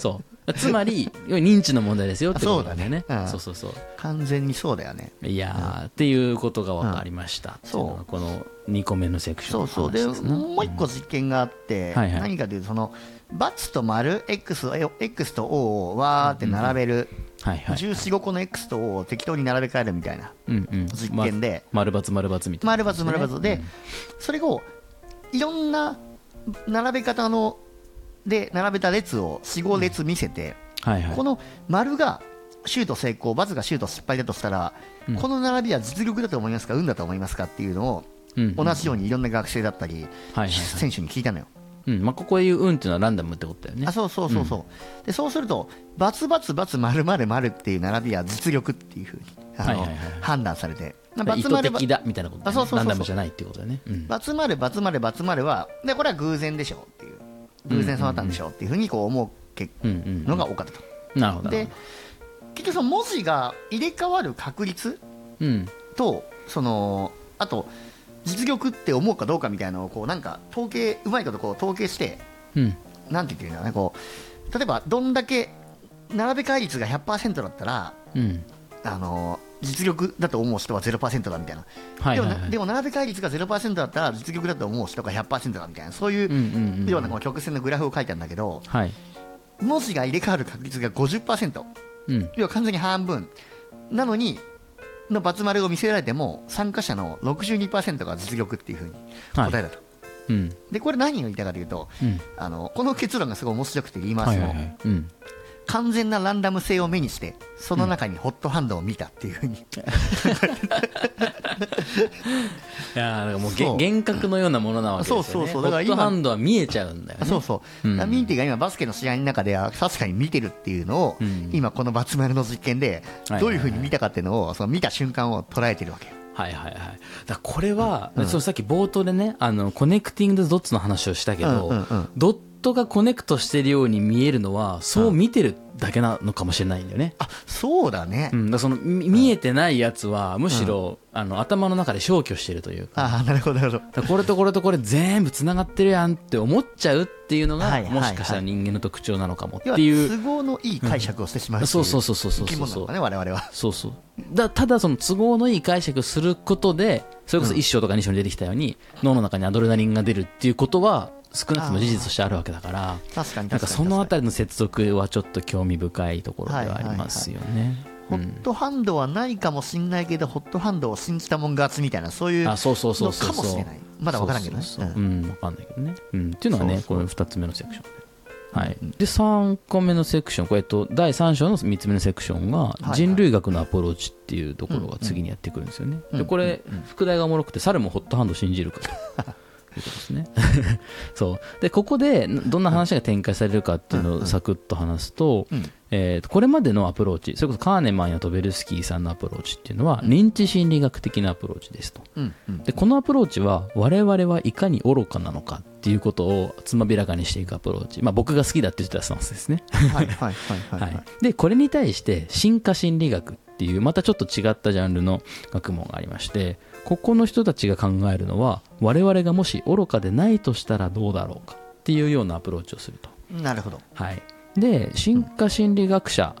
Speaker 2: そう <laughs> つまり要は認知の問題ですよってことなんだよね。
Speaker 1: そうだね。うん。
Speaker 2: そうそうそう。
Speaker 1: 完全にそうだよね。
Speaker 2: いやー、っていうことが分かりました、
Speaker 1: うん。
Speaker 2: っていうこの2個目のセクションの
Speaker 1: そうそう。でもう一個実験があって、
Speaker 2: はいはい。
Speaker 1: 何かというとそのバツと丸 X, X と O をわーって並べる、
Speaker 2: はいはい
Speaker 1: 14、5個の X と O を適当に並べ替えるみたいな
Speaker 2: うんうん。
Speaker 1: 実験で、
Speaker 2: ま丸×丸×みたいな、
Speaker 1: 丸×丸×で、それをいろんな並べ方ので並べた列を4、5列見せて、
Speaker 2: はいはい。
Speaker 1: この丸がシュート成功、×がシュート失敗だとしたら、
Speaker 2: うん。
Speaker 1: この並びは実力だと思いますか、運だと思いますかっていうのを、
Speaker 2: うん。うん
Speaker 1: 同じようにいろんな学生だったり、
Speaker 2: はいはいはい。
Speaker 1: 選手に聞いたのよ。
Speaker 2: うん。まあ、ここでいう運っていうのはランダムってことだよね。
Speaker 1: あそうそうそうそう、でそうすると、バツバツバツ丸丸丸っていう並びは実力っていうふうにあの、
Speaker 2: はいはいはい。
Speaker 1: 判断されて、
Speaker 2: だから意図的だみたいなことね。
Speaker 1: あそうそうそうそう。
Speaker 2: ランダムじゃないっていうことだよね、うん。
Speaker 1: バツ丸バツ丸バツ丸は、でこれは偶然でしょっていう、偶然そうなったんでしょうっていうふうにこう思う結
Speaker 2: うんうん
Speaker 1: のが多かったと。
Speaker 2: なるほど
Speaker 1: で結局その文字が入れ替わる確率
Speaker 2: うん
Speaker 1: とそのあと実力って思うかどうかみたいなのをこうなんか統計うまいことこう統計して
Speaker 2: うん
Speaker 1: なんて言ってるんだろうねこう例えばどんだけ並べ替え率が100%だったら
Speaker 2: うん
Speaker 1: あの実力だと思う人は0%だみたいな、
Speaker 2: はいはいはい。
Speaker 1: でもなでも並べ替え率が0%だったら実力だと思う人が100%だみたいな。そういうようなこの曲線のグラフを書いたんだけど
Speaker 2: はい。
Speaker 1: 文字が入れ替わる確率が50%
Speaker 2: うん。
Speaker 1: 要は完全に半分。なのにの丸を見せられても参加者の62%が実力っていうふうに答えだと、
Speaker 2: うん。
Speaker 1: でこれ何を言いたいかというと
Speaker 2: うん。
Speaker 1: あのこの結論がすごい面白くて言いますよ、
Speaker 2: はいはいはい。うん
Speaker 1: 完全なランダム性を目にしてその中にホットハンドを見たっていうふうに、<laughs>
Speaker 2: いやーだからもう幻覚のようなものなわけですよね。
Speaker 1: そうそうだから今
Speaker 2: トハンドは見えちゃうんだよね。
Speaker 1: そうそう、
Speaker 2: う。ん。
Speaker 1: ミンティが今バスケの試合の中では確かに見てるっていうのを、
Speaker 2: うん。
Speaker 1: 今このバツ丸の実験で
Speaker 2: はい
Speaker 1: どういうふうに見たかっていうのをその見た瞬間を捉えてるわけよ。
Speaker 2: はいはいはい。だこれは、そのさっき冒頭でね、あの、コネクティング・ドッツの話をしたけど、
Speaker 1: うんうんうん。
Speaker 2: ドットがコネクトしてるように見えるのは、そう見てるだけなのかもしれないんだよね。
Speaker 1: あそうだね、
Speaker 2: うん、だその、み見えてないやつは、むしろ、あの、頭の中で消去してるというか。
Speaker 1: ああなるほどなるほど。
Speaker 2: これとこれとこれ全部繋がってるやんって思っちゃうっていうのが、
Speaker 1: はいはいはい。
Speaker 2: もしかしたら人間の特徴なのかもっていう。
Speaker 1: 都合のいい解釈をしてしまうってい
Speaker 2: そうそうそうそうそう。
Speaker 1: 生き物なのかね我々は。
Speaker 2: そうそう。だただその都合のいい解釈することでそれこそ一章とか二章に出てきたように、脳の中にアドレナリンが出るっていうことは少なくとも事実としてあるわけだから
Speaker 1: 確かに
Speaker 2: なんかそのあたりの接続はちょっと興味深いところではありますよね。
Speaker 1: ホットハンドはないかもしんないけど、ホットハンドを信じたもん勝ちみたいなそういうのかもしれない。まだ分からんけどね。
Speaker 2: そうそうそう
Speaker 1: う。ん
Speaker 2: うん。分かんないけどね、うん、っていうのがね
Speaker 1: そうそう。
Speaker 2: この2つ目のセクション。で,、はい、で3個目のセクション。これ、えっと、第3章の3つ目のセクションが
Speaker 1: い
Speaker 2: 人類学のアプローチっていうところが次にやってくるんですよね、
Speaker 1: うん。
Speaker 2: でこれ副題がおもろくて猿も hot hand 信じるかと <laughs> いうことですね。<laughs> そう。でここでどんな話が展開されるかっていうのをサクッと話すと、
Speaker 1: うん。
Speaker 2: えーとこれまでのアプローチそれこそカーネマンやトベルスキーさんのアプローチっていうのは認知心理学的なアプローチですと。でこのアプローチは我々はいかに愚かなのかっていうことをつまびらかにしていくアプローチ、まあ、僕が好きだって言ってたスタンスですね、
Speaker 1: はいはいはいはい。
Speaker 2: は
Speaker 1: はい <laughs> い、
Speaker 2: でこれに対して進化心理学っていうまたちょっと違ったジャンルの学問がありましてここの人たちが考えるのは我々がもし愚かでないとしたらどうだろうかっていうようなアプローチをすると。
Speaker 1: なるほど。
Speaker 2: はい、で進化心理学者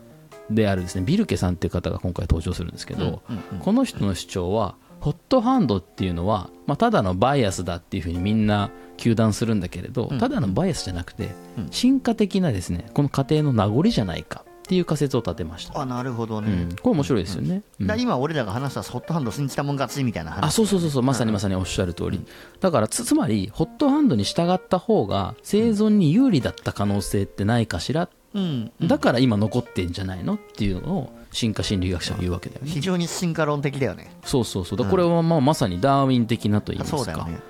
Speaker 2: であるですねビルケさんっていう方が今回登場するんですけど、
Speaker 1: うんうん
Speaker 2: この人の主張はホットハンドっていうのは、まあ、ただのバイアスだっていうふうにみんな糾弾するんだけれど、
Speaker 1: うん。
Speaker 2: ただのバイアスじゃなくて、
Speaker 1: うん。
Speaker 2: 進化的なですねこの過程の名残じゃないかっていう仮説を立てました、
Speaker 1: あなるほどね、
Speaker 2: うん、これ面白いですよね、うん。
Speaker 1: 今俺らが話したホットハンド信じたもん勝ちみたいな話。
Speaker 2: あそうそうそうそう。まさにまさにおっしゃる通り、だからつつまりホットハンドに従った方が生存に有利だった可能性ってないかしら、
Speaker 1: うん。
Speaker 2: だから今残ってんじゃないのっていうのを進化心理学者は言うわけだよね。
Speaker 1: 非常に進化論的だよね。
Speaker 2: そうそうそう。だこれはまあまさにダーウィン的なと言いますか。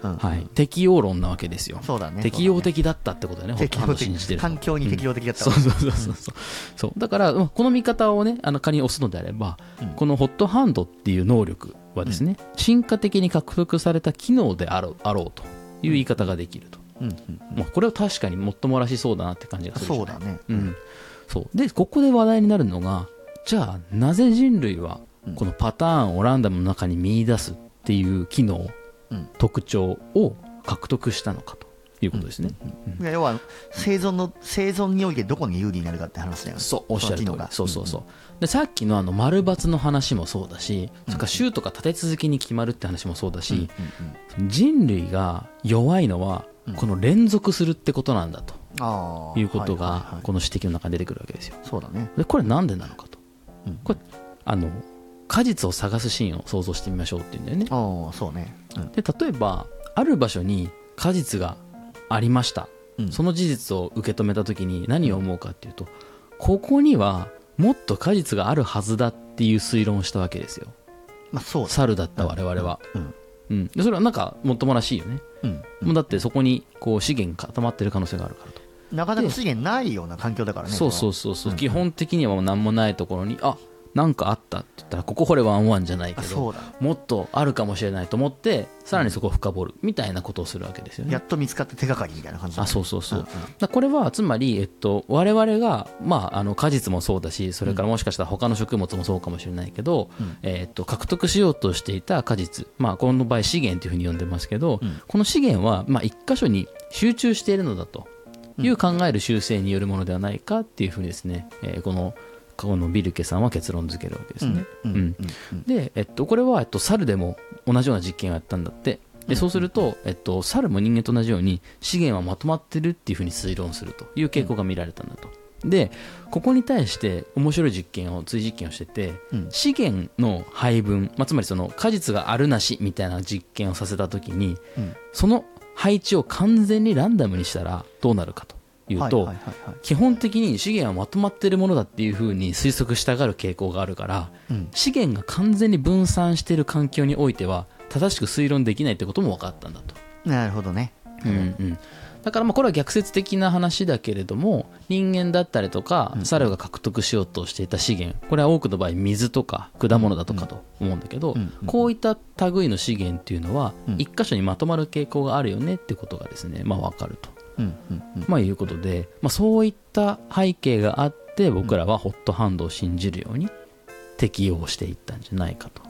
Speaker 1: そうん。
Speaker 2: はい、適応論なわけですよ。
Speaker 1: そうだね。
Speaker 2: 適応的だったってことだよね
Speaker 1: 適応的環境に適応的だった
Speaker 2: うそうそうそうそうそう。だからうんこの見方をねあの仮に押すのであれば、このホットハンドっていう能力はですね、進化的に獲得された機能であろうあろうという言い方ができると、
Speaker 1: うんうん
Speaker 2: まあ、これは確かにもっともらしそうだなって感じがする
Speaker 1: そうだね。
Speaker 2: うん、そう。でここで話題になるのがじゃあなぜ人類はこのパターンをランダムの中に見出すっていう機能、
Speaker 1: うん。
Speaker 2: 特徴を獲得したのかということですね、
Speaker 1: いや要は生存の生存においてどこに有利になるかって話だよね。
Speaker 2: そうおっしゃる通り
Speaker 1: その機能が。
Speaker 2: そうそうそう。でさっきのあの丸×の話もそうだし、それから州とか立て続けに決まるって話もそうだし、人類が弱いのはこの連続するってことなんだということがこの指摘の中に出てくるわけですよ。
Speaker 1: そうだね。
Speaker 2: でこれなんでなのかと、
Speaker 1: うん。
Speaker 2: これあの果実を探すシーンを想像してみましょうっていうんだよね。
Speaker 1: ああそうね。うん。
Speaker 2: で例えばある場所に果実がありました、
Speaker 1: うん。
Speaker 2: その事実を受け止めた時に何を思うかっていうとここにはもっと果実があるはずだっていう推論をしたわけですよ。
Speaker 1: まあそうだ
Speaker 2: 猿だった我々は、
Speaker 1: うん。
Speaker 2: うん、でそれはなんかもっともらしいよね、
Speaker 1: うん。
Speaker 2: もうだってそこにこう資源が固まってる可能性があるからと
Speaker 1: なかなか資源ないような環境だからね
Speaker 2: そうそうそうそう、基本的にはもう何もないところにあなんかあったって言ったらここ掘れワンワンじゃないけどもっとあるかもしれないと思ってさらにそこを深掘るみたいなことをするわけですよね。
Speaker 1: やっと見つかって手がかりみたいな感じ
Speaker 2: あそうそうそう、
Speaker 1: んん。
Speaker 2: だからこれはつまり、えっと、我々が、まあ、あの果実もそうだしそれからもしかしたら他の食物もそうかもしれないけど、
Speaker 1: うん。
Speaker 2: えっと、獲得しようとしていた果実、まあ、この場合資源というふうに呼んでますけど、
Speaker 1: うん。
Speaker 2: この資源は、まあ、一箇所に集中しているのだという考える習性によるものではないかっていうふうにですね、えーこのこのビルケさんは結論付けるわけですね。で、えっと、これは、えっと、猿でも同じような実験をやったんだって。でそうすると、えっと、猿も人間と同じように資源はまとまってるっていうふうに推論するという傾向が見られたんだと。でここに対して面白い実験を追実験をしてて、
Speaker 1: うん。
Speaker 2: 資源の配分、まあ、つまりその果実があるなしみたいな実験をさせた時に
Speaker 1: うん。
Speaker 2: その配置を完全にランダムにしたらどうなるかというと、基本的に資源はまとまっているものだっていうふうに推測したがる傾向があるから、
Speaker 1: うん。
Speaker 2: 資源が完全に分散している環境においては正しく推論できないってことも分かったんだと、
Speaker 1: なるほどね。
Speaker 2: うんうん、だからまあこれは逆説的な話だけれども人間だったりとか猿が獲得しようとしていた資源これは多くの場合水とか果物だとかと思うんだけど、こういった類の資源っていうのは
Speaker 1: うん。
Speaker 2: 一箇所にまとまる傾向があるよねってことがですね、まあ、分かると。まあ、いうことで、まあ、そういった背景があって僕らはホットハンドを信じるように適用していったんじゃないかと、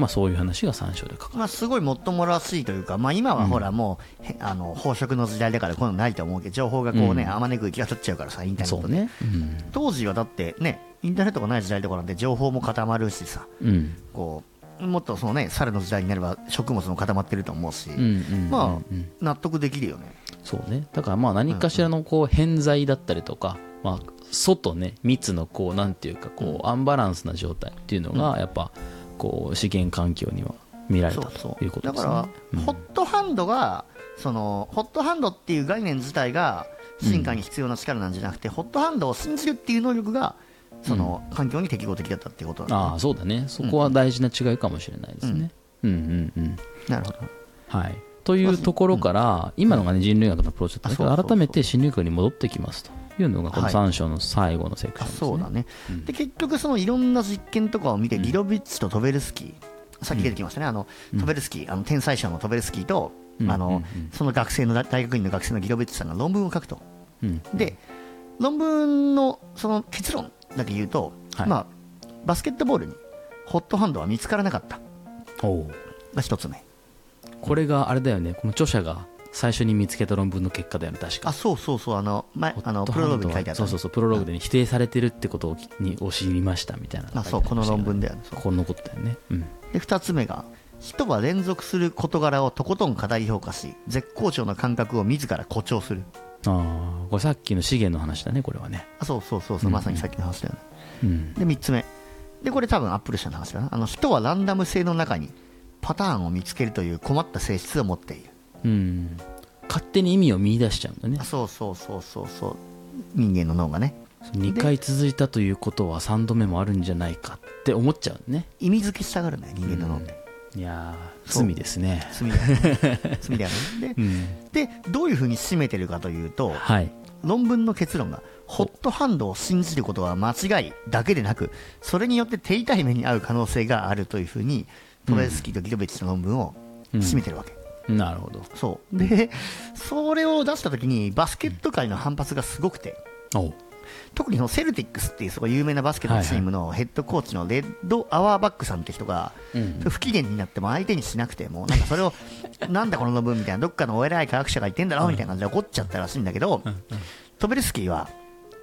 Speaker 2: まあ、そういう話が参照で書かれ
Speaker 1: まあ、すごいもっともらしいというか、まあ、今はほらもう、へあの飽食の時代だからこういうのないと思うけど情報がこうね、
Speaker 2: うん。
Speaker 1: あまねく行きが取っちゃうからさインターネットで、
Speaker 2: そうね。
Speaker 1: 当時はだってねインターネットがない時代とかなんて情報も固まるしさ
Speaker 2: うん。うん
Speaker 1: こうもっとそのね猿の時代になれば食物も固まってると思うし、
Speaker 2: うんうんうん
Speaker 1: まあ
Speaker 2: うん
Speaker 1: 納得できるよね。
Speaker 2: そうね。だからまあ何かしらのこう偏在だったりとか、まあ、外ね密のこうなんていうかこうアンバランスな状態っていうのがやっぱこう資源環境には見られた
Speaker 1: そうそ
Speaker 2: ということ
Speaker 1: だか
Speaker 2: ですね。
Speaker 1: ら、ホットハンドがそのホットハンドっていう概念自体が進化に必要な力なんじゃなくて、ホットハンドを信じるっていう能力がその環境に適合的だったっていうことなんだね。
Speaker 2: ああそうだね。そこは大事な違いかもしれないですね、うん、うんうん
Speaker 1: なるほど。
Speaker 2: はい、というところから、今のが、ね、人類学のプロジェクトだけど
Speaker 1: あそうそうそう
Speaker 2: 改めて心理学に戻ってきますというのがこの
Speaker 1: はい。
Speaker 2: 3章の最後のセクショ
Speaker 1: あ
Speaker 2: ンです、ね。
Speaker 1: そうだね、
Speaker 2: うん。
Speaker 1: で結局そのいろんな実験とかを見て、ギロビッチとトベルスキーさっき出てきましたね、あのトベルスキーあの天才賞のトベルスキーと、
Speaker 2: うん。
Speaker 1: あのその学生の大学院の学生のギロビッチさんが論文を書くと。
Speaker 2: うん。
Speaker 1: で論文のその結論だけ言うと、
Speaker 2: はい。
Speaker 1: まあ、バスケットボールにホットハンドは見つからなかった。が一つ目。
Speaker 2: これがあれだよね。この著者が最初に見つけた論文の結果だよね確か。
Speaker 1: あそうそうそうあの前あのプロローグに書いてあった
Speaker 2: そうそうそうプロローグで、ね否定されてるってことをきにを知りましたみたいな
Speaker 1: あそうこの論文
Speaker 2: で
Speaker 1: だよね
Speaker 2: このことだよね。うん。
Speaker 1: で二つ目が人は連続する事柄をとことん過大評価し絶好調の感覚を自ら誇張する。
Speaker 2: ああこれさっきの資源の話だねこれはね。
Speaker 1: あそうそうそうそうまさにさっきの話だよね、
Speaker 2: うん。
Speaker 1: で3つ目。でこれ多分アップル社の話だな。あの人はランダム性の中にパターンを見つけるという困った性質を持っている
Speaker 2: うん。勝手に意味を見出しちゃうんだね。
Speaker 1: あそうそうそうそうそう。人間の脳がね。
Speaker 2: 2回続いたということは3度目もあるんじゃないかって思っちゃうね。
Speaker 1: 意味付けしたがるんだよ人間の脳って、
Speaker 2: いやー
Speaker 1: そう。
Speaker 2: 罪ですね。
Speaker 1: 罪だよね。<laughs> 罪だよね。で
Speaker 2: うん。
Speaker 1: でどういうふうに締めてるかというと
Speaker 2: はい。
Speaker 1: 論文の結論がホットハンドを信じることは間違いだけでなくそれによって手痛い目に遭う可能性があるというふうにトレスキーとギロベッチの論文を締めてるわけ、
Speaker 2: なるほど。
Speaker 1: そう。でそれを出した時にバスケット界の反発がすごくて。特にそのセルティックスっていうすごい有名なバスケットチームのヘッドコーチのレッド・アワーバックさんって人が、
Speaker 2: うん
Speaker 1: 不機嫌になっても相手にしなくてもなんかそれを <laughs> なんだこの論文みたいなどっかのお偉い科学者が言ってんだろみたいな感じで怒っちゃったらしいんだけど、トベルスキーは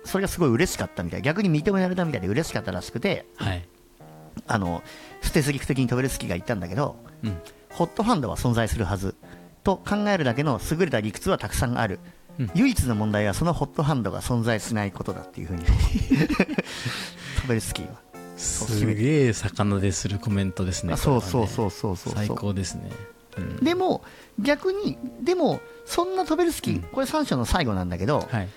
Speaker 1: それがすごい嬉しかったみたい。逆に認められたみたいで嬉しかったらしくて
Speaker 2: はい。
Speaker 1: あのステスリフ的にトベルスキーが言ったんだけど、
Speaker 2: うん
Speaker 1: ホットハンドは存在するはずと考えるだけの優れた理屈はたくさんある、
Speaker 2: うん。
Speaker 1: 唯一の問題はそのホットハンドが存在しないことだっていうふうにトベルスキーは。
Speaker 2: すげえ魚でするコメントですね
Speaker 1: あそうそうそうそうそう
Speaker 2: 最高ですね。うん。
Speaker 1: でも逆にでもそんなトベルスキー、これ3章の最後なんだけど、
Speaker 2: はい。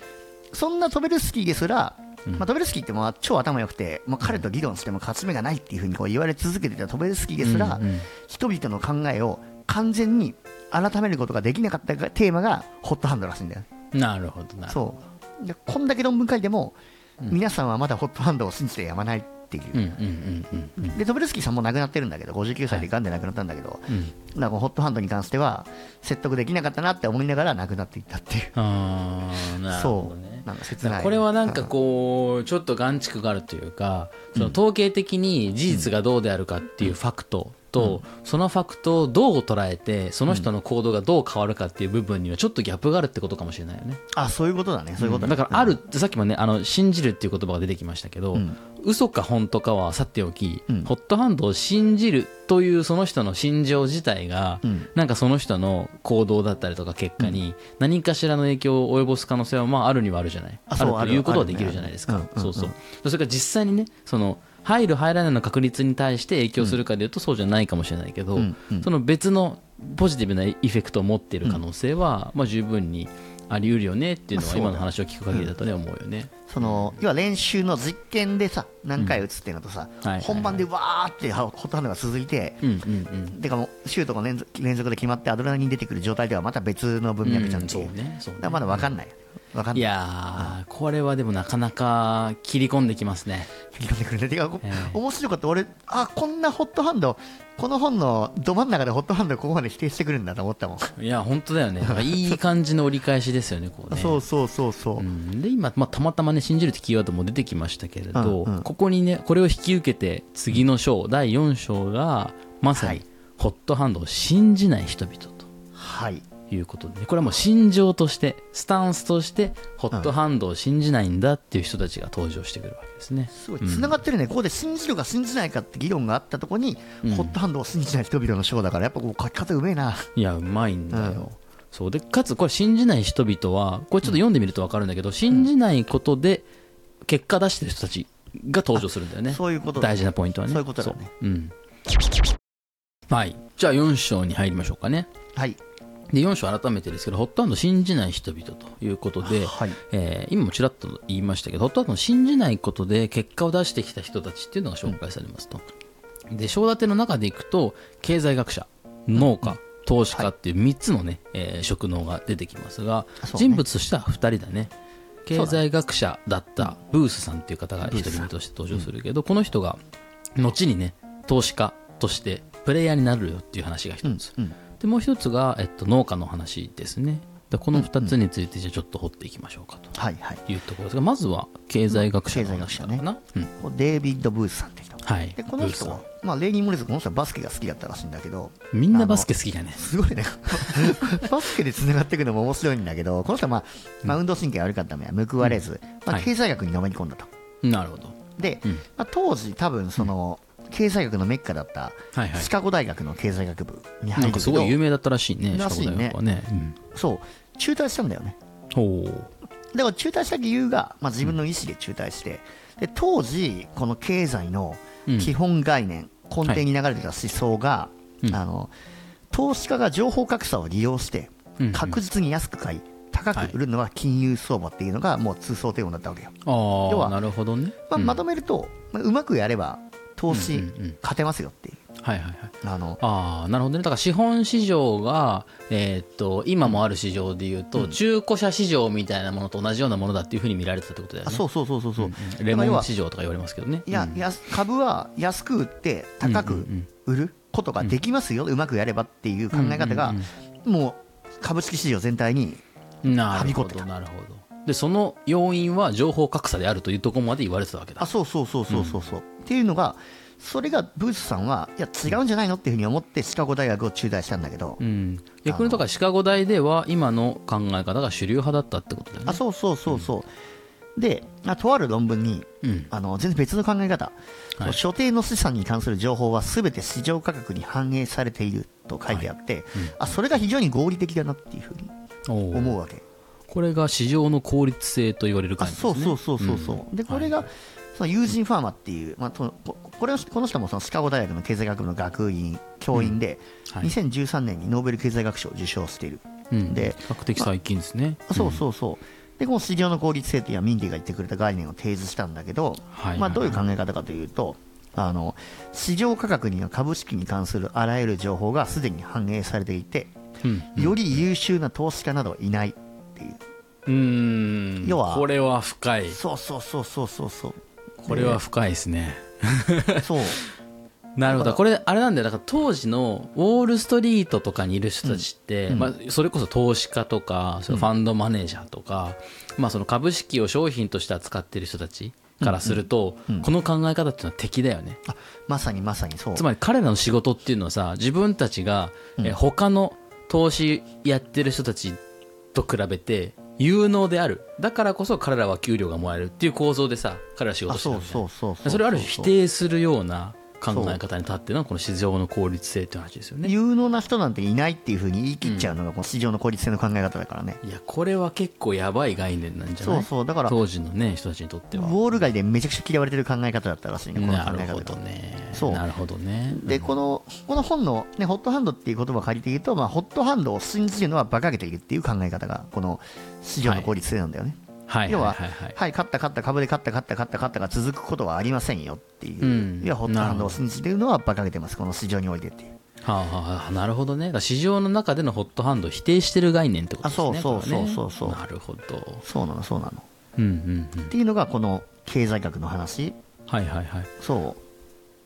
Speaker 1: そんなトベルスキーですら、
Speaker 2: うん
Speaker 1: まあ、トベルスキーってもう超頭良くて、まあ、彼と議論しても勝ち目がないっていうふうにこう言われ続けてたトベルスキーですら、人々の考えを完全に改めることができなかったテーマがホットハンドらしいんだよね。
Speaker 2: なるほどな。
Speaker 1: そう。でこんだけ論文書いても、皆さんはまだホットハンドを信じてやまないっていう、でトベルスキーさんも亡くなってるんだけど59歳でがんで亡くなったんだけど、
Speaker 2: うん。
Speaker 1: なんかホットハンドに関しては説得できなかったなって思いながら亡くなっていったっていう。
Speaker 2: ああなるほどね
Speaker 1: なんか切ない
Speaker 2: これはなんかこうちょっと眼蓄があるというかその統計的に事実がどうであるかっていうファクトとそのファクトをどう捉えてその人の行動がどう変わるかっていう部分にはちょっとギャップがあるってことかもしれないよね。
Speaker 1: あそういうことだね。そういうこと
Speaker 2: だからあるってさっきもねあの信じるっていう言葉が出てきましたけど、
Speaker 1: うん
Speaker 2: 嘘か本当かはさておき、
Speaker 1: うん。
Speaker 2: ホットハンドを信じるというその人の心情自体が、
Speaker 1: うん。
Speaker 2: なんかその人の行動だったりとか結果に何かしらの影響を及ぼす可能性はまああるにはあるじゃない？
Speaker 1: あ
Speaker 2: るということはできるじゃないですか、
Speaker 1: ね。うん
Speaker 2: そうそう
Speaker 1: う。ん
Speaker 2: それから実際にねその入る入らないの確率に対して影響するかでいうとそうじゃないかもしれないけど、
Speaker 1: うんうん。
Speaker 2: その別のポジティブなエフェクトを持っている可能性は、まあ十分にあり得るよねっていうのは今の話を聞く限りだとね思うよね。
Speaker 1: その要は練習の実験でさ何回打つっていうのとさ、本番でわーってホットハンドが続いて、
Speaker 2: うんうんうん。
Speaker 1: てかもうシュートが連続で決まってアドレナリン出てくる状態ではまた別の文脈じゃんっていう,、だからまだ分かんない分かんない。
Speaker 2: いやー、これはでもなかなか切り込んできますね。
Speaker 1: 切り込んでくるねてか、こ
Speaker 2: ええ。
Speaker 1: 面白かった。俺あこんなホットハンドこの本のど真ん中でホットハンドをここまで否定してくるんだと思ったもん。
Speaker 2: いや、本当だよね。いい感じの折り返しですよね、こうね。<laughs>
Speaker 1: そうそうそうそう、
Speaker 2: うん。で今、まあ、たまたまね信じるってキーワードも出てきましたけれど、
Speaker 1: うんうん。
Speaker 2: ここにねこれを引き受けて次の章第4章がまさに
Speaker 1: はい。
Speaker 2: ホットハンドを信じない人々と。
Speaker 1: はい
Speaker 2: いうことで、これはもう心情としてスタンスとしてホットハンドを信じないんだっていう人たちが登場してくるわけですね。
Speaker 1: すごい。繋がってるね、ここで信じるか信じないかって議論があったところに、ホットハンドを信じない人々の章だからやっぱこう書き方うめえな。い
Speaker 2: やうまいんだよ、
Speaker 1: うん。
Speaker 2: そう。でかつこれ信じない人々はこれちょっと読んでみると分かるんだけど、信じないことで結果出してる人たちが登場するんだよね。
Speaker 1: そういうことだ
Speaker 2: 大事なポイントはね。
Speaker 1: そういうことだよね
Speaker 2: う。ん。はい。じゃあ4章に入りましょうかね。
Speaker 1: はい
Speaker 2: で4章改めてですけどホットハンド信じない人々ということで、
Speaker 1: はい。
Speaker 2: えー今もちらっと言いましたけどホットハンドを信じないことで結果を出してきた人たちっていうのが紹介されますと、で章立ての中でいくと経済学者農家、投資家っていう3つのね、えー職能が出てきますが、
Speaker 1: ね。
Speaker 2: 人物としては2人だね。経済学者だったブースさんっていう方が1人目として登場するけど、この人が後にね投資家としてプレイヤーになるよっていう話が一つ、
Speaker 1: うん
Speaker 2: でもう一つが、えっと、農家の話ですね。でこの2つについてじゃあちょっと掘っていきましょうかと。
Speaker 1: はいはい。
Speaker 2: いうところですがまずは経済学者の話かな、うん
Speaker 1: デイビッド・ブースさんって人。
Speaker 2: はい
Speaker 1: でこの人はまあ例に漏れずこの人はバスケが好きだったらしいんだけど
Speaker 2: んみんなバスケ好きだね
Speaker 1: すごいね。<laughs> バスケでつながっていくのも面白いんだけどこの人は、まあまあ、運動神経悪かったためは報われず、まあ、
Speaker 2: はい。
Speaker 1: 経済学にのめり込んだと、
Speaker 2: なるほど。
Speaker 1: で、
Speaker 2: うん。
Speaker 1: まあ、当時多分その、経済学のメッカだったシカゴ大学の経済学部に入るけど、
Speaker 2: ごい有名だったらしいね
Speaker 1: らしいね。
Speaker 2: ね、うん。
Speaker 1: そう。中退したんだよね。
Speaker 2: ほう。
Speaker 1: でも中退した理由が、まあ、自分の意思で中退して、で当時、この経済の基本概念、根底に流れてた思想が、
Speaker 2: うん。
Speaker 1: あの投資家が情報格差を利用して確実に安く買い高く売るのは金融相場っていうのがもう通奏低音だったわけよ、
Speaker 2: あ
Speaker 1: 要は
Speaker 2: あなるほどね、
Speaker 1: まあ、
Speaker 2: うん。
Speaker 1: まとめると、まあ、うまくやれば投資
Speaker 2: うんうんうん。
Speaker 1: 勝てますよっていう。
Speaker 2: はいはいはい。
Speaker 1: あの
Speaker 2: ああなるほどね。だから資本市場が、えーっと今もある市場でいうと、中古車市場みたいなものと同じようなものだっていうふうに見られてたってことだよね。
Speaker 1: あそうそうそうそうそう、
Speaker 2: うんレモン市場とか言われますけどね。
Speaker 1: いや、
Speaker 2: うん。
Speaker 1: 株は安く売って高く売ることができますよ、うまくやればっていう考え方が、もう株式市場全体に、はびこってた。
Speaker 2: どなるほどでその要因は情報格差であるというところまで言われてたわけだ。
Speaker 1: あそうそうそうそうそうそう、っていうのが、それがブースさんは、いや、違うんじゃないのっていうふうに思って、シカゴ大学を中退したんだけど、
Speaker 2: うん、逆にとかシカゴ大では今の考え方が主流派だったってことだよね。
Speaker 1: あそうそうそうそう、で、あとある論文に、
Speaker 2: うん。
Speaker 1: あの全然別の考え方、
Speaker 2: はい。
Speaker 1: 所定の資産に関する情報はすべて市場価格に反映されていると書いてあって、あそれが非常に合理的だなっていうふうに思うわけ。
Speaker 2: これが市場の効率性と言われる
Speaker 1: あ
Speaker 2: 感じですね。
Speaker 1: そうそうそうそうそう、でこれが、その友人ファーマっていう、まあ、とここれをこの人もそのシカゴ大学の経済学部の学院教員で、
Speaker 2: はい。
Speaker 1: 2013年にノーベル経済学賞を受賞している、
Speaker 2: うん、
Speaker 1: で
Speaker 2: 比較的最近ですね、
Speaker 1: そうそうそう。でこの市場の効率性っていうのはミンディが言ってくれた概念を提示したんだけど、
Speaker 2: はい
Speaker 1: まあ、どういう考え方かというとあの市場価格には株式に関するあらゆる情報がすでに反映されていて
Speaker 2: うん。
Speaker 1: より優秀な投資家などはいないっていう
Speaker 2: うん。
Speaker 1: 要は
Speaker 2: これは深い。
Speaker 1: そうそうそうそうそうそう。
Speaker 2: これは深いですね。
Speaker 1: そう。<laughs>
Speaker 2: なるほど。これあれなんだよ。だから当時のウォール・ストリートとかにいる人たちって、
Speaker 1: うん。
Speaker 2: まあ、それこそ投資家とかそのファンドマネージャーとか、まあ、その株式を商品として扱っている人たちからすると、この考え方っていうのは敵だよね。
Speaker 1: あまさにまさにそう。
Speaker 2: つまり彼らの仕事っていうのはさ自分たちが、え他の投資やってる人たちと比べて有能である。だからこそ彼らは給料がもらえるっていう構造でさ彼らは仕
Speaker 1: あ
Speaker 2: 事してる
Speaker 1: そう
Speaker 2: わけ
Speaker 1: そ
Speaker 2: れをある種否定するような考え方に立ってのこの市場の効率性っていう話ですよね。
Speaker 1: 有能な人なんていないっていうふうに言い切っちゃうのがこの市場の効率性の考え方だからね、
Speaker 2: いやこれは結構やばい概念なんじゃない？
Speaker 1: そうそう。だから
Speaker 2: 当時のね人たちにとっては。
Speaker 1: ウォール街でめちゃくちゃ嫌われてる考え方だったらしいねこの
Speaker 2: なるほ
Speaker 1: 考え方。が
Speaker 2: どね。
Speaker 1: そう。
Speaker 2: なるほどね。
Speaker 1: でこのこの本の、ね、ホットハンドっていう言葉を借りて言うと、まあ、ホットハンドを信じるのは馬鹿げているっていう考え方がこの市場の効率性なんだよね、
Speaker 2: はい
Speaker 1: 要は、
Speaker 2: はいはいはい。
Speaker 1: はい、勝った勝った株で勝った勝った勝った勝ったが続くことはありませんよっていう、
Speaker 2: うん
Speaker 1: 要はホットハンドを信じているのは馬鹿げてますこの市場においてっていう
Speaker 2: はあはあはあ、なるほどね。市場の中でのホットハンドを否定してる概念ってことですね。
Speaker 1: あそうそうそうそうそう
Speaker 2: なるほど。
Speaker 1: そうなのそうなの
Speaker 2: うんうんうん
Speaker 1: っ。ていうのがこの経済学の話
Speaker 2: はいはいはい。
Speaker 1: そ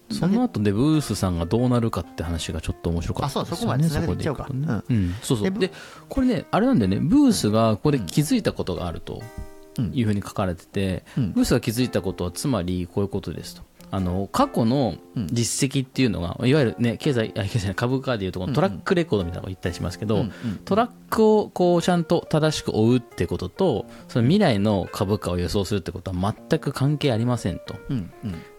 Speaker 1: う
Speaker 2: その後でブースさんがどうなるかって話がちょっと面白かったですよね。
Speaker 1: あそうそこまで繋げていっちゃうか
Speaker 2: ん。そうそう。
Speaker 1: で
Speaker 2: で、これね、あれなんだよね、ブースがここで気づいたことがあると
Speaker 1: うん
Speaker 2: いうふうに書かれてて、
Speaker 1: うん。
Speaker 2: ブースが気づいたことはつまりこういうことですと。あの過去の実績っていうのが、いわゆる、ね、経済あ経済株価でいうとこのトラックレコードみたいなのを言ったりしますけど、トラックをこうちゃんと正しく追うってこととその未来の株価を予想するってことは全く関係ありませんと。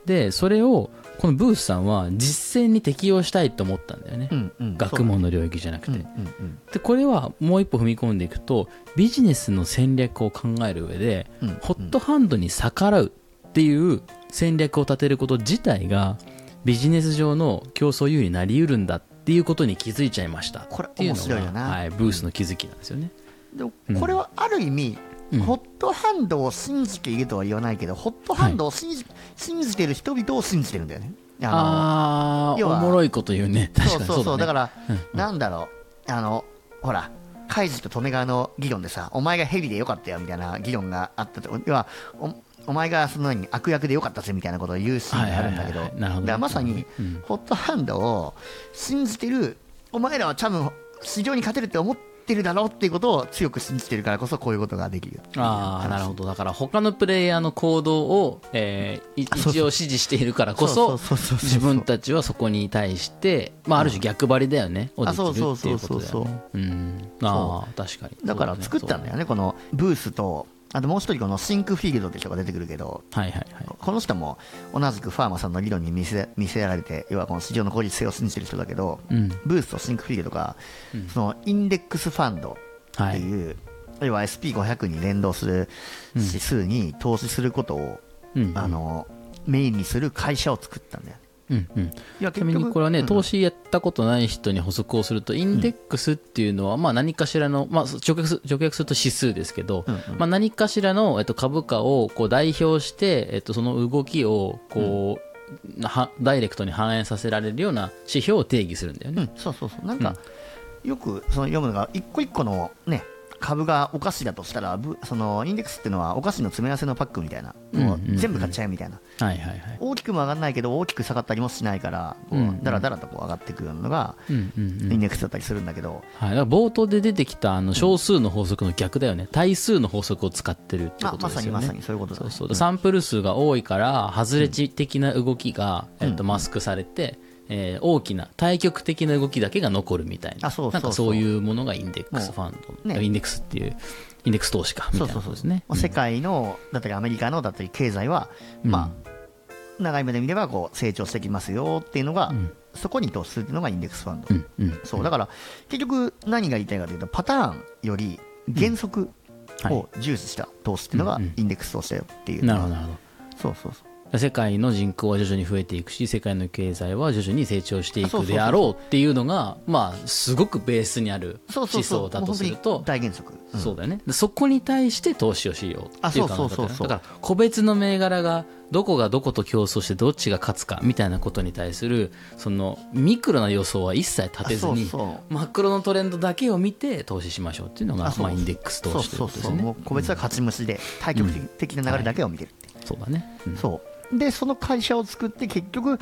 Speaker 2: でそれをこのブースさんは実践に適用したいと思ったんだよね、
Speaker 1: うんうん。
Speaker 2: 学問の領域じゃなくて、
Speaker 1: うんうんうん。
Speaker 2: でこれはもう一歩踏み込んでいくとビジネスの戦略を考える上で、
Speaker 1: うん
Speaker 2: ホットハンドに逆らうっていう戦略を立てること自体がビジネス上の競争優位になりうるんだっていうことに気づいちゃいました
Speaker 1: これ
Speaker 2: っていうの
Speaker 1: 面白いよな。
Speaker 2: が、はい、ブースの気づきなんですよね、
Speaker 1: でもこれはある意味、
Speaker 2: うん。
Speaker 1: ホットハンドを信じているとは言わないけど、ホットハンドを信じ,、信じてる人々を信じてるんだよね。
Speaker 2: ああ
Speaker 1: 要は
Speaker 2: おもろいこと言うね。確かに
Speaker 1: そうそうそう、だ
Speaker 2: だね
Speaker 1: から、なんだろう、あの、ほら、カイジと利根川の議論でさ、お前がヘビでよかったよみたいな議論があったと、要は、おお前がそのように悪役でよかったぜみたいなことを言うシーンがあるんだけど、だからまさに、
Speaker 2: うん。
Speaker 1: ホットハンドを信じてる、お前らは多分、市場に勝てるって思ってるだろうっていうことを強く信じてるからこそ、こういうことができる。
Speaker 2: ああなるほど。だから他のプレイヤーの行動を、えー一応指示しているからこ
Speaker 1: そ
Speaker 2: 自分たちはそこに対して、まあ、ある種逆張りだよね、をできるっていうことだよ
Speaker 1: そうそうそう。
Speaker 2: ねうんああ確かに。
Speaker 1: だから作ったんだよ
Speaker 2: ね
Speaker 1: ね、このブースと、あともう一人、このシンクフィールドって人が出てくるけど、
Speaker 2: はいはいはい。
Speaker 1: この人も同じくファーマさんの理論に見せ見せられて、要はこの市場の効率性を信じてる人だけど、
Speaker 2: うん。
Speaker 1: ブースとシンクフィールドが、そのインデックスファンドっていう、要は SP500 に連動する指数に投資することを、
Speaker 2: うん。
Speaker 1: あのメインにする会社を作ったんだよ。ね
Speaker 2: うんうん。
Speaker 1: いや
Speaker 2: ちなみにこれはね、
Speaker 1: うん。
Speaker 2: 投資やったことない人に補足をすると、インデックスっていうのは、まあ何かしらの、まあ直訳す直訳すると指数ですけど、
Speaker 1: うんうん。
Speaker 2: まあ何かしらの、えっと、株価をこう代表して、えっと、その動きを、こう、はダイレクトに反映させられるような指標を定義するん。だよね。
Speaker 1: うん、そうそうそうなんか、よくその読むのが一個一個のね株がお菓子だとしたらぶそのインデックスっていうのはお菓子の詰め合わせのパックみたいな、もう全部買っちゃえみたいな、
Speaker 2: はいはいはい。
Speaker 1: 大きくも上がらないけど大きく下がったりもしないからこう、だらだらとこう上がっていくようなのが、インデックスだったりするんだけど、
Speaker 2: はい、だから冒頭で出てきたあの少数の法則の逆だよね、対数の法則を使ってるって
Speaker 1: あ
Speaker 2: ことですよね。
Speaker 1: まさにまさにそういうことだね。
Speaker 2: そうそう。サンプル数が多いから外れ値的な動きが、えっと、マスクされて、えー大きな対極的な動きだけが残るみたいな。
Speaker 1: あそうそうそう。
Speaker 2: なんかそういうものがインデックスファンド、
Speaker 1: ね。
Speaker 2: インデックスっていうインデックス投資かみたいな。
Speaker 1: そうそうそう。
Speaker 2: ことですね。
Speaker 1: まあ世界のだったりアメリカのだったり経済は、まあ長い目で見ればこう成長してきますよっていうのが、そこに投資するのがインデックスファンド、
Speaker 2: うんうん。
Speaker 1: そう。だから結局何が言いたいかというとパターンより原則を重視した投資っていうのがインデックス投資だよっていう、
Speaker 2: なるほどなるほど。
Speaker 1: そうそうそう
Speaker 2: 世界の人口は徐々に増えていくし世界の経済は徐々に成長していくであろうっていうのがまあすごくベースにある
Speaker 1: そうそう
Speaker 2: 思想だとすると
Speaker 1: 大原則、うん。
Speaker 2: そうだよね。でそこに対して投資をしようっていう考え方だから個別の銘柄がどこがどこと競争してどっちが勝つかみたいなことに対するそのミクロな予想は一切立てずにマクロのトレンドだけを見て投資しましょうっていうのがまあインデックス投資ということですね。
Speaker 1: う個別は勝ち虫で対極的な流れだけを見てるいう。
Speaker 2: そうだね。うん。
Speaker 1: そうでその会社を作って結局、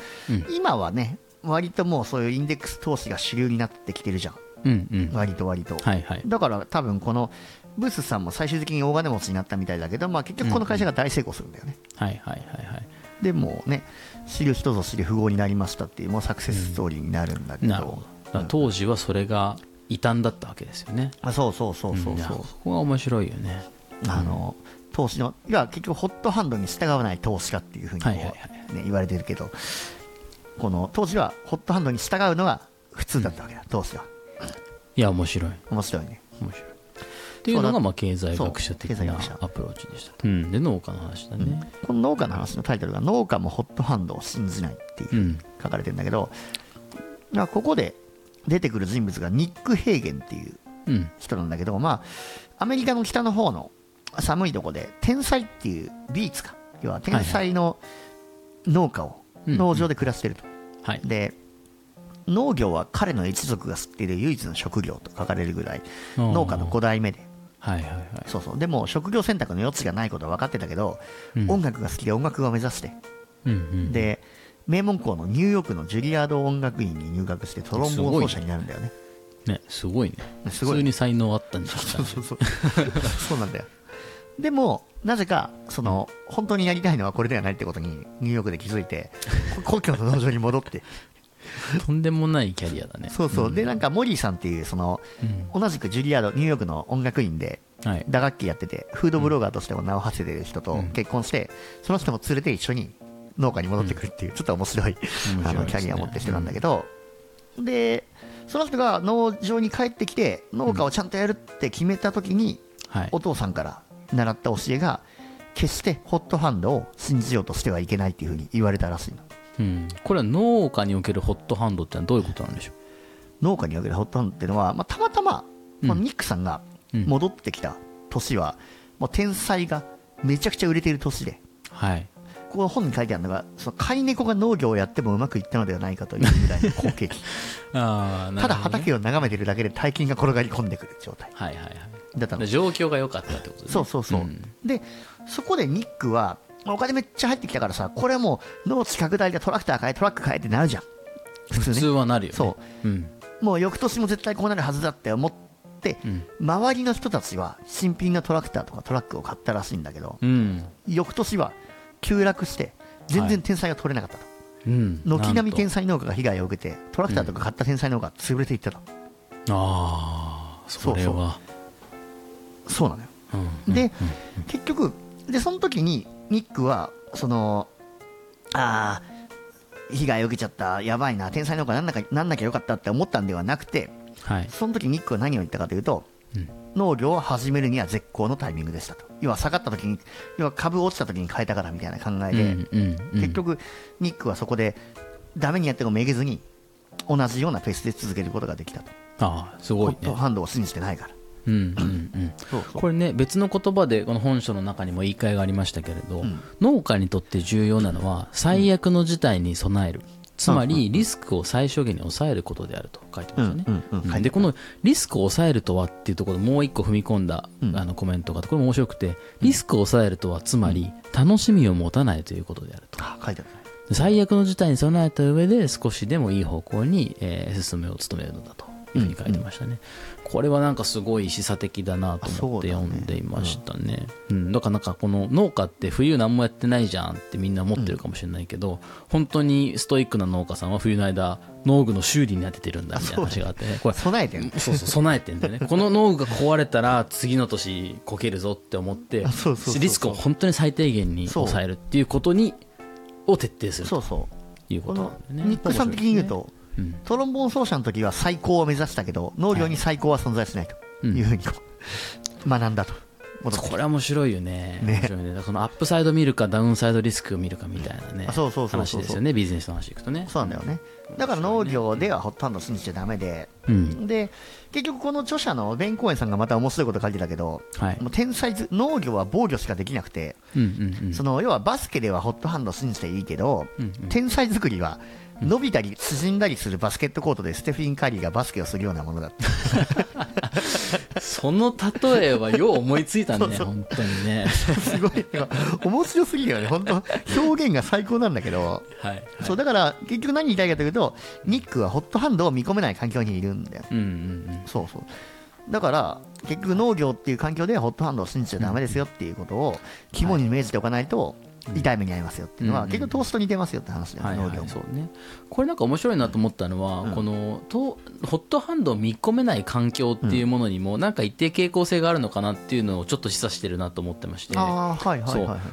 Speaker 1: 今はね割ともうそういうインデックス投資が主流になってきてるじゃん。
Speaker 2: うんうん。
Speaker 1: 割と割と、
Speaker 2: はいはい。
Speaker 1: だから多分このブースさんも最終的に大金持ちになったみたいだけど、まあ、結局この会社が大成功するんだよね、
Speaker 2: はいはいはいはい。
Speaker 1: でもうね知る人ぞ知る富豪になりましたっていうもうサクセスストーリーになるんだけど,、
Speaker 2: なるほど。当時はそれが異端だったわけですよね。
Speaker 1: あそうそうそうそうそう、
Speaker 2: そこが面白いよね。
Speaker 1: あの投資のいや結局ホットハンドに従わない投資家っていうふうにね、言われてるけどこの当時はホットハンドに従うのが普通だったわけだ、投資は。い
Speaker 2: や面白い。
Speaker 1: 面白いね。
Speaker 2: 面白い。っていうのがまあ経済学者的なアプローチでしたと、うん、で農家の話だね、
Speaker 1: この農家の話のタイトルが農家もホットハンドを信じないっていう
Speaker 2: うん。
Speaker 1: 書かれてるんだけど、まあここで出てくる人物がニック・ヘーゲンっていう
Speaker 2: うん。
Speaker 1: 人なんだけど、まあ、アメリカの北の方の寒いとこで天才っていうビーツか。要は天才の農家を
Speaker 2: うん
Speaker 1: 農場で暮らしてると、
Speaker 2: はい。
Speaker 1: で農業は彼の一族が知っている唯一の職業と書かれるぐらい農家の5代目で。
Speaker 2: はいはいはい。
Speaker 1: そうそう。でも職業選択の余地がないことは分かってたけど、
Speaker 2: うん。
Speaker 1: 音楽が好きで音楽を目指して。
Speaker 2: うんうん
Speaker 1: で名門校のニューヨークのジュリアード音楽院に入学してトロンボーン奏者になるんだよね。
Speaker 2: ね。すごいね。
Speaker 1: すごい
Speaker 2: 普通に才能あったんじゃない
Speaker 1: そうそう。そうなんだよでもなぜかその本当にやりたいのはこれではないってことにニューヨークで気づいて <laughs> 故郷の農場に戻って。
Speaker 2: とんでもないキャリアだね。
Speaker 1: そうそう、でなんかモリーさんっていうその、同じくジュリアードニューヨークの音楽院で
Speaker 2: はい。
Speaker 1: 打楽器やっててフードブロガーとしても名を馳せてる人と結婚して、その人も連れて一緒に農家に戻ってくるっていう、ちょっと面白い、あのキャリアを持ってる人なんだけど、でその人が農場に帰ってきて農家をちゃんとやるって決めた時に、
Speaker 2: はい。
Speaker 1: お父さんから習った教えが決してホットハンドを信じようとしてはいけないっていうふうに言われたらしいの。
Speaker 2: うん、これは農家におけるホットハンドってのはどういうことなんでしょ
Speaker 1: 農家におけるホットハンドっていうのは、まあ、たまたま、まあ、ニックさんが戻ってきた年は、もう天才がめちゃくちゃ売れている年で
Speaker 2: うはい。
Speaker 1: ここ本に書いてあるのがその飼い猫が農業をやってもうまくいったのではないかというぐらいの <laughs> 好景気。
Speaker 2: ああな
Speaker 1: ただ畑を眺めてるだけで大金が転がり込んでくる状態。
Speaker 2: はいはいはい
Speaker 1: だったの。
Speaker 2: で状況が良かったってことですね。
Speaker 1: そうそうそう、
Speaker 2: ん。
Speaker 1: でそこでニックはお金めっちゃ入ってきたからさこれはもう農地拡大でトラクター買えトラック買えってなるじゃん。普通
Speaker 2: 普通
Speaker 1: ね
Speaker 2: はなるよね。
Speaker 1: そう。
Speaker 2: うん。
Speaker 1: もう翌年も絶対こうなるはずだって思って、周りの人たちは新品のトラクターとかトラックを買ったらしいんだけど、
Speaker 2: うん。
Speaker 1: 翌年は急落して全然天才が取れなかったと、
Speaker 2: うん。
Speaker 1: 軒並み天
Speaker 2: 才
Speaker 1: 才農家が被害を受けてトラクターとか買った天才農家が潰れていったと、
Speaker 2: ああそれは
Speaker 1: そうなのよ。
Speaker 2: うん。
Speaker 1: で、結局でその時にニックはそのあー被害を受けちゃったやばいな天才農家なんなかなんなきゃよかったって思ったんではなくて
Speaker 2: はい。
Speaker 1: その時ニックは何を言ったかというと、農業を始めるには絶好のタイミングでしたと。要は下がった時に要は株落ちた時に変えたからみたいな考えで、
Speaker 2: うんうんうん。
Speaker 1: 結局ニックはそこでダメにやってもめげずに同じようなペースで続けることができたと。
Speaker 2: ああす
Speaker 1: ホッ
Speaker 2: ごいね。
Speaker 1: トハンドを信じてないから
Speaker 2: うんうんうん。
Speaker 1: そうそう。
Speaker 2: これね別の言葉でこの本書の中にも言い換えがありましたけれど、
Speaker 1: ん。
Speaker 2: 農家にとって重要なのは最悪の事態に備える、つまりリスクを最小限に抑えることであると書いてましたね、
Speaker 1: うんうんうん。
Speaker 2: うん。でこのリスクを抑えるとはっていうところでもう一個踏み込んだ、
Speaker 1: うん。
Speaker 2: あのコメントがこれも面白くてリスクを抑えるとはつまり楽しみを持たないということであると。
Speaker 1: あ書いてあるね。
Speaker 2: 最悪の事態に備えた上で少しでもいい方向に、えー進めを努めるのだというふうに書いてましたね、これはなんかすごい示唆的だなと思って読んでいましたね。うん、だからなんかこの農家って冬何もやってないじゃんってみんな思ってるかもしれないけど、本当にストイックな農家さんは冬の間農具の修理に当ててるんだみたいな話があってね。これ
Speaker 1: 備えてる
Speaker 2: そうそう備えてんだよね。<laughs> この農具が壊れたら次の年こけるぞって思って
Speaker 1: あそうそう
Speaker 2: リスクを本当に最低限に抑えるっていうことにを徹底すると
Speaker 1: そうそう。
Speaker 2: いうこ
Speaker 1: ことの
Speaker 2: なんだよね
Speaker 1: ニックさん的に言うと、
Speaker 2: うん。
Speaker 1: トロンボーン奏者の時は最高を目指したけど農業に最高は存在しないと。い。うふうにこう学んだと。
Speaker 2: これは面白いよね。
Speaker 1: ね。
Speaker 2: 面白いね。そのアップサイド見るかダウンサイドリスクを見るかみたいなね
Speaker 1: あそうそうそう
Speaker 2: 話ですよね。ビジネスの話いくとね。
Speaker 1: そうなんだよね。だから農業ではほとんど信じちゃダメで、
Speaker 2: うん。
Speaker 1: で結局この著者のベン・コーエンさんがまた面白いこと書いてたけど、
Speaker 2: はい。
Speaker 1: もう天才ず農業は防御しかできなくて、
Speaker 2: うんうんうん。
Speaker 1: その要はバスケではホットハンドを信じていいけど、
Speaker 2: うんうん。
Speaker 1: 天才作りは伸びたり縮んだりするバスケットコートでステフィン・カリーがバスケをするようなものだって <laughs>
Speaker 2: その例えはよう思いついたね
Speaker 1: そうそう。
Speaker 2: 本当にね。
Speaker 1: すごい。なんか面白すぎるよね。本当表現が最高なんだけど。
Speaker 2: はい
Speaker 1: そうだから結局何言いたいかというとニックはホットハンドを見込めない環境にいるんだよ。
Speaker 2: うんうん。
Speaker 1: そうそう。だから結局農業っていう環境でホットハンドを信じちゃダメですよっていうことを肝に銘じておかないと痛い目に遭いますよっていうのは
Speaker 2: うん
Speaker 1: 結局トーストに似てますよって話だよね、
Speaker 2: はいはいね。これなんか面白いなと思ったのは、
Speaker 1: うん。
Speaker 2: このとホットハンドを見込めない環境っていうものにもなんか一定傾向性があるのかなっていうのをちょっと示唆してるなと思ってまして。
Speaker 1: はいはい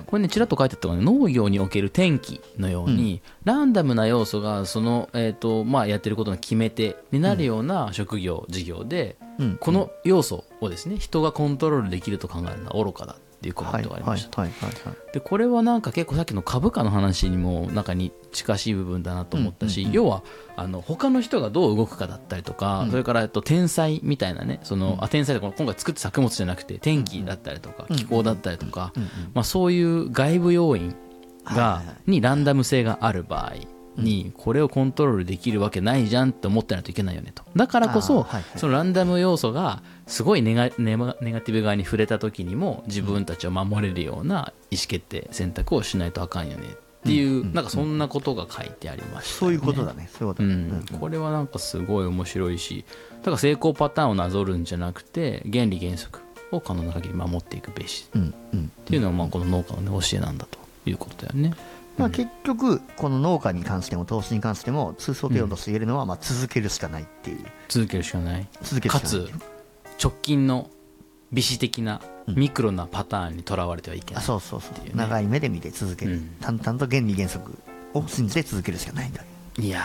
Speaker 2: これねちらっと書いてあったのがね農業における天気のように、ランダムな要素がその、えーとまあ、やってることの決め手になるような職業、事業で
Speaker 1: うん。
Speaker 2: この要素をですね人がコントロールできると考えるのは愚かだっていうコメントがありました、でこれはなんか結構さっきの株価の話にも中に近しい部分だなと思ったし、要はあの他の人がどう動くかだったりとか、それからえっと天才みたいなねその、あ天才って今回作った作物じゃなくて天気だったりとか、気候だったりとか、まあ、そういう外部要因
Speaker 1: はい
Speaker 2: が、にランダム性がある場合にこれをコントロールできるわけないじゃんって思ってないといけないよねと。だからこそ、
Speaker 1: はいはい。
Speaker 2: そのランダム要素がすごいネガネガネガティブ側に触れた時にも自分たちを守れるような意思決定選択をしないとあかんよねっていう、なんかそんなことが書いてありました、ね、
Speaker 1: そういうことだね。そういうことだね。
Speaker 2: うん、これはなんかすごい面白いしだから成功パターンをなぞるんじゃなくて原理原則を可能な限り守っていくべし
Speaker 1: うんうん。
Speaker 2: っていうのはまあこの農家の、ね、教えなんだということだよね。
Speaker 1: まあ、結局、この農家に関しても投資に関しても通奏程度として言えるのはまあ続けるしかないっていう。
Speaker 2: 続けるしかない。
Speaker 1: 続ける
Speaker 2: か
Speaker 1: しかない。
Speaker 2: つ直近の微視的なミクロなパターンにとらわれてはいけない、
Speaker 1: あそうそうそう、
Speaker 2: っていう。ね
Speaker 1: 長い目で見て続ける、
Speaker 2: うん。
Speaker 1: 淡々と原理原則を信じて続けるしかないんだ。
Speaker 2: いや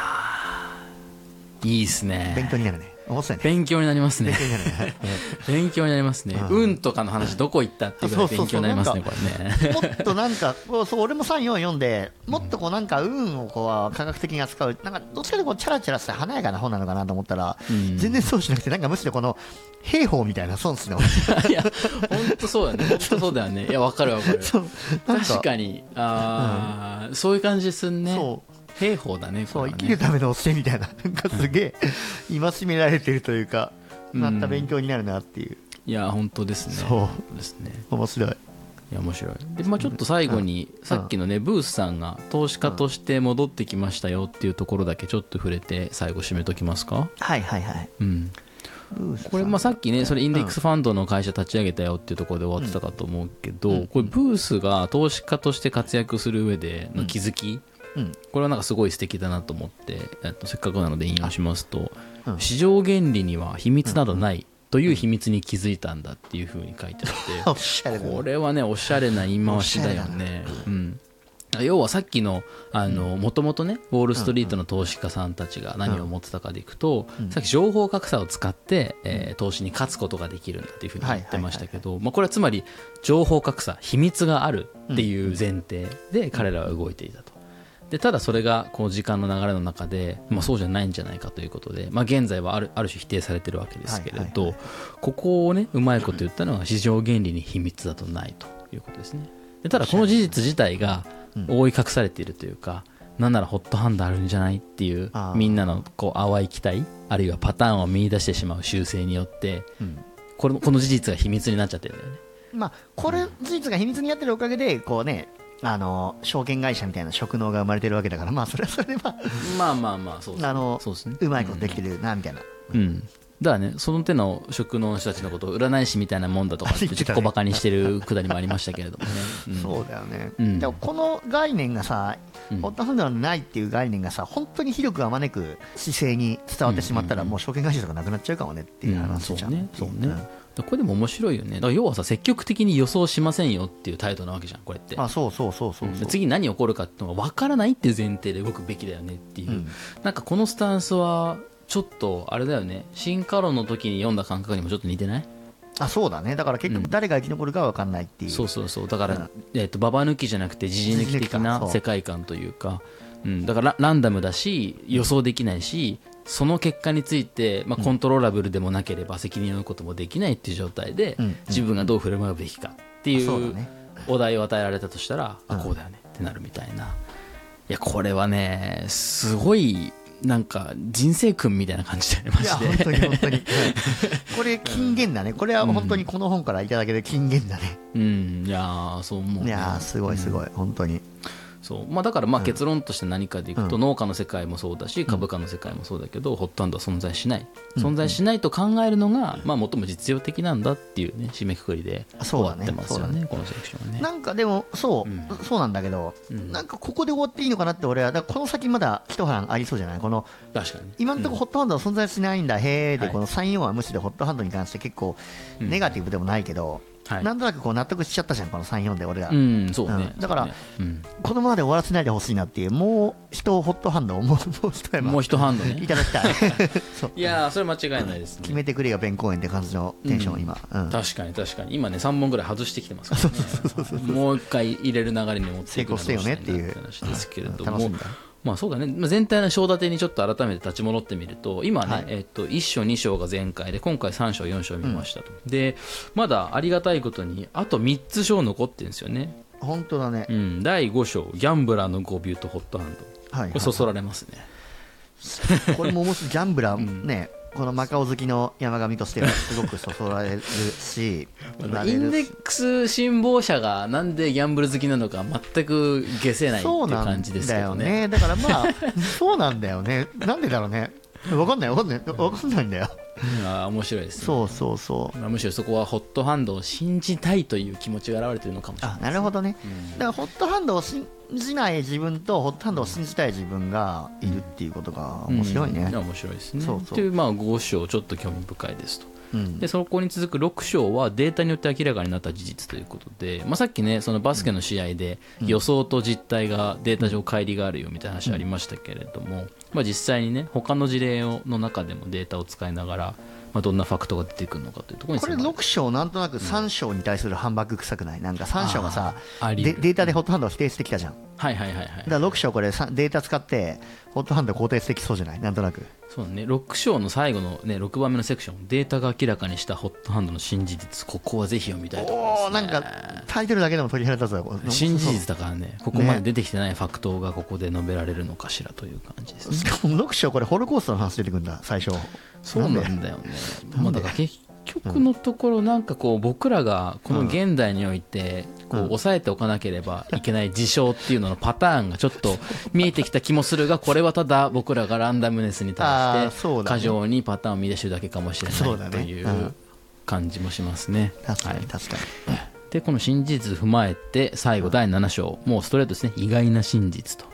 Speaker 2: ーいいっすね。
Speaker 1: 勉強になるね面白いね。
Speaker 2: 勉強になりますね。<laughs>
Speaker 1: 勉強にな
Speaker 2: りますね。
Speaker 1: うん。
Speaker 2: 運とかの話どこ行ったっていうぐらい勉強になりますねこれね。
Speaker 1: もっとなんか、そう俺も3、4読ん。で、もっとこうなんか運をこう科学的に扱う、なんかどっちかというとこうチャラチャラした華やかな本なのかなと思ったら、
Speaker 2: うん。
Speaker 1: 全然そうしなくて、なんかむしろこの兵法みたいな孫子の、
Speaker 2: いや本当そうだね。本当そうだよね。いやわかるわかる。<laughs> 確かに。あー、そういう感じすんね。
Speaker 1: そう
Speaker 2: 兵法だねこ
Speaker 1: そう生きるための教えみたいな、なんかすげえ戒められてるというか、
Speaker 2: うん。
Speaker 1: なった勉強になるなっていう、
Speaker 2: いや本当ですね。
Speaker 1: そう。
Speaker 2: ですね。
Speaker 1: 面白い。
Speaker 2: いや面白い。で、まあ、ちょっと最後に、さっきのねブースさんが投資家として戻ってきましたよっていうところだけちょっと触れて最後締めときますか？
Speaker 1: はいはいはい。
Speaker 2: うん。これまあさっきねそれインデックスファンドの会社立ち上げたよっていうところで終わってたかと思うけど、これブースが投資家として活躍する上での気づき、
Speaker 1: うん。
Speaker 2: これはなんかすごい素敵だなと思ってえっとせっかくなので引用しますと、
Speaker 1: うん。
Speaker 2: 市場原理には秘密などないという秘密に気づいたんだっていうふうに書いてあって、<laughs> これはねおしゃれな言い回しだよね。うん。要はさっきのもともとねウォール・ストリートの投資家さんたちが何を思ってたかでいくと、さっき情報格差を使って、えー投資に勝つことができるんだというふうに言ってましたけど、まあ、これはつまり情報格差秘密があるっていう前提で彼らは動いていたと。でただそれがこう時間の流れの中で、まあ、そうじゃないんじゃないかということで、まあ、現在はあるある種否定されてるわけですけれど、ここをねうまいこと言ったのは市場原理に秘密だとないということですね。でただこの事実自体が覆い隠されているというか、なんならホットハンドあるんじゃないっていうみんなのこう淡い期待あるいはパターンを見出してしまう習性によって
Speaker 1: うん。
Speaker 2: これこの事実が秘密になっちゃってるんだよね。
Speaker 1: まあ、これ事実が秘密になってるおかげでこうねあの証券会社みたいな職能が生まれてるわけだからまあそれはそれでま
Speaker 2: まあまあまあそうですね。
Speaker 1: あの
Speaker 2: そうですね。
Speaker 1: うまいことできてるなみたいな、
Speaker 2: うん、だからねその手の職能の人たちのことを占い師みたいなもんだとかって <laughs> 小バカにしてるくだりもありましたけれどもね、<laughs> うん。
Speaker 1: そうだよね、
Speaker 2: うん。
Speaker 1: でもこの概念がさ、
Speaker 2: うん。
Speaker 1: ホットハンドはないっていう概念がさ本当に広くあまねく姿勢に伝わってしまったら、もう証券会社とかなくなっちゃうかもねっていう
Speaker 2: うん
Speaker 1: 話じゃん、
Speaker 2: そうね。そうね、
Speaker 1: ん。
Speaker 2: だからこれでも面白いよね。だから要はさ積極的に予想しませんよっていう態度なわけじゃんこれって。
Speaker 1: あそうそうそうそうそう、
Speaker 2: で次何起こるかっていうのが分からないっていう前提で動くべきだよねっていう、
Speaker 1: うん。
Speaker 2: なんかこのスタンスはちょっとあれだよね。進化論の時に読んだ感覚にもちょっと似てない？
Speaker 1: あそうだね。だから結局誰が生き残るかは分かんないっていう、
Speaker 2: そうそうそう。だから、
Speaker 1: うん。
Speaker 2: えー、とババ抜きじゃなくて時事抜き的な世界観というか。うん、だからラランダムだし予想できないしその結果について、まあ、コントローラブルでもなければ責任を負うこともできないっていう状態で、
Speaker 1: うん。
Speaker 2: 自分がどう振る舞うべきかっていうお題を与えられたとしたら、あ
Speaker 1: うん。
Speaker 2: こうだよねってなるみたいな。いやこれはねすごいなんか人生訓みたいな感じだよねマ
Speaker 1: いや本
Speaker 2: ジで
Speaker 1: 当に本当に、<laughs> これ金言だね。これは本当にこの本からいただける金言だね、
Speaker 2: うん。いやーそう思う、ね、
Speaker 1: いやーすごいすごい、本当に
Speaker 2: そう。まあ、だからまあ結論として何かでいくと、
Speaker 1: うん。
Speaker 2: 農家の世界もそうだし株価の世界もそうだけど、ホットハンドは存在しない、存在しないと考えるのが、まあ、最も実用的なんだっていうね締めくくりで終わってますよねこのセクションはね。
Speaker 1: なんかでもそう、
Speaker 2: うん。
Speaker 1: そうなんだけど、
Speaker 2: うん。
Speaker 1: なんかここで終わっていいのかなって俺はこの先まだ一波ありそうじゃない？この
Speaker 2: 確かに。
Speaker 1: 今のところホットハンドは存在しないんだ、へーで、
Speaker 2: はい。
Speaker 1: この3、4は無視でホットハンドに関して結構
Speaker 2: うん。
Speaker 1: ネガティブでもないけど、
Speaker 2: はい。
Speaker 1: なんとなくこう納得しちゃったじゃん、この3、4で俺が、
Speaker 2: うんそうね、
Speaker 1: うん。だから
Speaker 2: そうね。
Speaker 1: このままで終わらせないでほしいなっていう、もう一ホットハンドをもうもう一
Speaker 2: うん、もう
Speaker 1: 山
Speaker 2: 一ハンドね。
Speaker 1: いただきたい、<laughs>
Speaker 2: いやーそれ間違いないですね。
Speaker 1: 決めてくれよ、弁公園って感じのテンション、今、うん。
Speaker 2: 確かに確かに。今ね3本ぐらい外してきてますからね。もう一回入れる流れに持っていく
Speaker 1: 成功してよねっていう。
Speaker 2: 話ですけれども。
Speaker 1: 楽しみだ
Speaker 2: まあそうだね、まあ、全体の章立てにちょっと改めて立ち戻ってみると今ね、
Speaker 1: はい。
Speaker 2: えっと1章2章が前回で今回3章4章見ましたと、でまだありがたいことにあと3つ章残ってるんですよね、
Speaker 1: 本当だね。
Speaker 2: う、ん、第5章ギャンブラーのゴビューとホットハンド。
Speaker 1: はい
Speaker 2: これそそられますね、
Speaker 1: これももしギャンブラー、ね、このマカオ好きの山上としてはすごくそそら <laughs> れるし、
Speaker 2: インデックス辛抱者がなんでギャンブル好きなのか全く消せないってい
Speaker 1: そう
Speaker 2: 感じですけ
Speaker 1: だ
Speaker 2: どね
Speaker 1: よね。だからまあ、<laughs> そうなんだよね。なんでだろうね。わかんないわかんない。わかんないんだよ。
Speaker 2: うんあー面白いですね
Speaker 1: そうそうそう。
Speaker 2: まあむしろそこはホットハンドを信じたいという気持ちが表れてるのかもしれない
Speaker 1: あ、なるほどね。だからホットハンドを信じない自分とホットハンドを信じたい自分がいるっていうことが面白いね。
Speaker 2: うん。面白いですね。
Speaker 1: そうそう。
Speaker 2: というまあ5章ちょっと興味深いですと。
Speaker 1: うん
Speaker 2: でそこに続く6章はデータによって明らかになった事実ということで、まあ、さっきねそのバスケの試合で予想と実態がデータ上乖離があるよみたいな話ありましたけれども、まあ、実際にね他の事例をの中でもデータを使いながら、まあ、どんなファクトが出てくるのかというところに
Speaker 1: これ
Speaker 2: 迫る
Speaker 1: 6章なんとなく3章に対する反駁臭くない？なんか3章がさデータでホットハンドを否定してきたじゃん。
Speaker 2: はいはいはいはい
Speaker 1: だから6章これさデータ使ってホットハンドを肯定してきそうじゃない？なんとなく
Speaker 2: そうね。6章の最後の、ね、6番目のセクションデータが明らかにしたホットハンドの新事実ここはぜひ読みたいところです、ね、
Speaker 1: おおなんかタイトルだけでも取り上げたぞ。
Speaker 2: 新事実だからねここまで出てきてないファクトがここで述べられるのかしらという感じですね。
Speaker 1: しかも6章これホロコーストの話出てくるんだ最初。
Speaker 2: そうなん
Speaker 1: で
Speaker 2: だよね。まあだから結局のところなんかこう僕らがこの現代においてこう
Speaker 1: うん。
Speaker 2: 抑えておかなければいけない事象っていうののパターンがちょっと見えてきた気もするがこれはただ僕らがランダムネスに
Speaker 1: あ
Speaker 2: 対して過剰にパターンを見出してるだけかもしれないとい
Speaker 1: う
Speaker 2: 感じもしますね。
Speaker 1: 確か
Speaker 2: はい。
Speaker 1: に確か
Speaker 2: でこの真実踏まえて最後第7章。もうストレートですね意外な真実と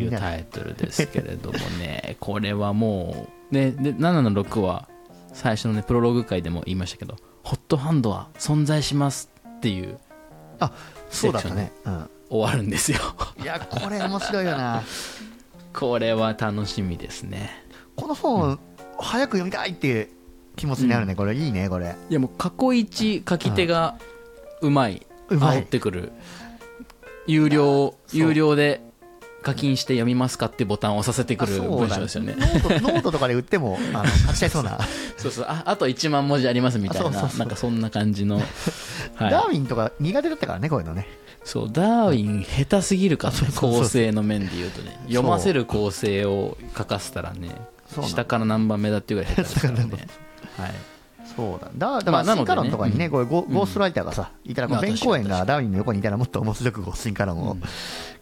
Speaker 2: いうタイトルですけれどもね。<laughs> これはもうでで7の6は最初のねプロローグ回でも言いましたけどホットハンドは存在しますっていう
Speaker 1: あそうだったね。うん。
Speaker 2: 終わるんですよ。
Speaker 1: いやこれ面白いよな。<laughs>
Speaker 2: これは楽しみですね。
Speaker 1: この本、早く読みたいっていう気持ちになるね、これいいねこれ。
Speaker 2: いやもう過去一書き手がうまい、
Speaker 1: うまい。
Speaker 2: 煽ってくる。有料有料で課金して読みますかってボタンを押させてくる
Speaker 1: そうだ
Speaker 2: 文章ですよね
Speaker 1: note note とかで売ってもあの買っちゃいそうな、
Speaker 2: そうそうああと1万文字ありますみたいな
Speaker 1: そうそうそう
Speaker 2: なんかそんな感じの、はい
Speaker 1: ダーウィンとか苦手だったからねこういうのね
Speaker 2: そうダーウィン下手すぎるか
Speaker 1: そうそうそう
Speaker 2: 構成の面で言うとね読ませる構成を書かせたらね下から何番目だっていうぐらい下手ですからねはい
Speaker 1: そうだだだから
Speaker 2: まあね
Speaker 1: 進化論とかにね、
Speaker 2: うん
Speaker 1: こういうゴゴーストライターがさいたらこう
Speaker 2: まあ
Speaker 1: 弁公園がダーウィンの横にいたらもっと面白くこうシンカロンを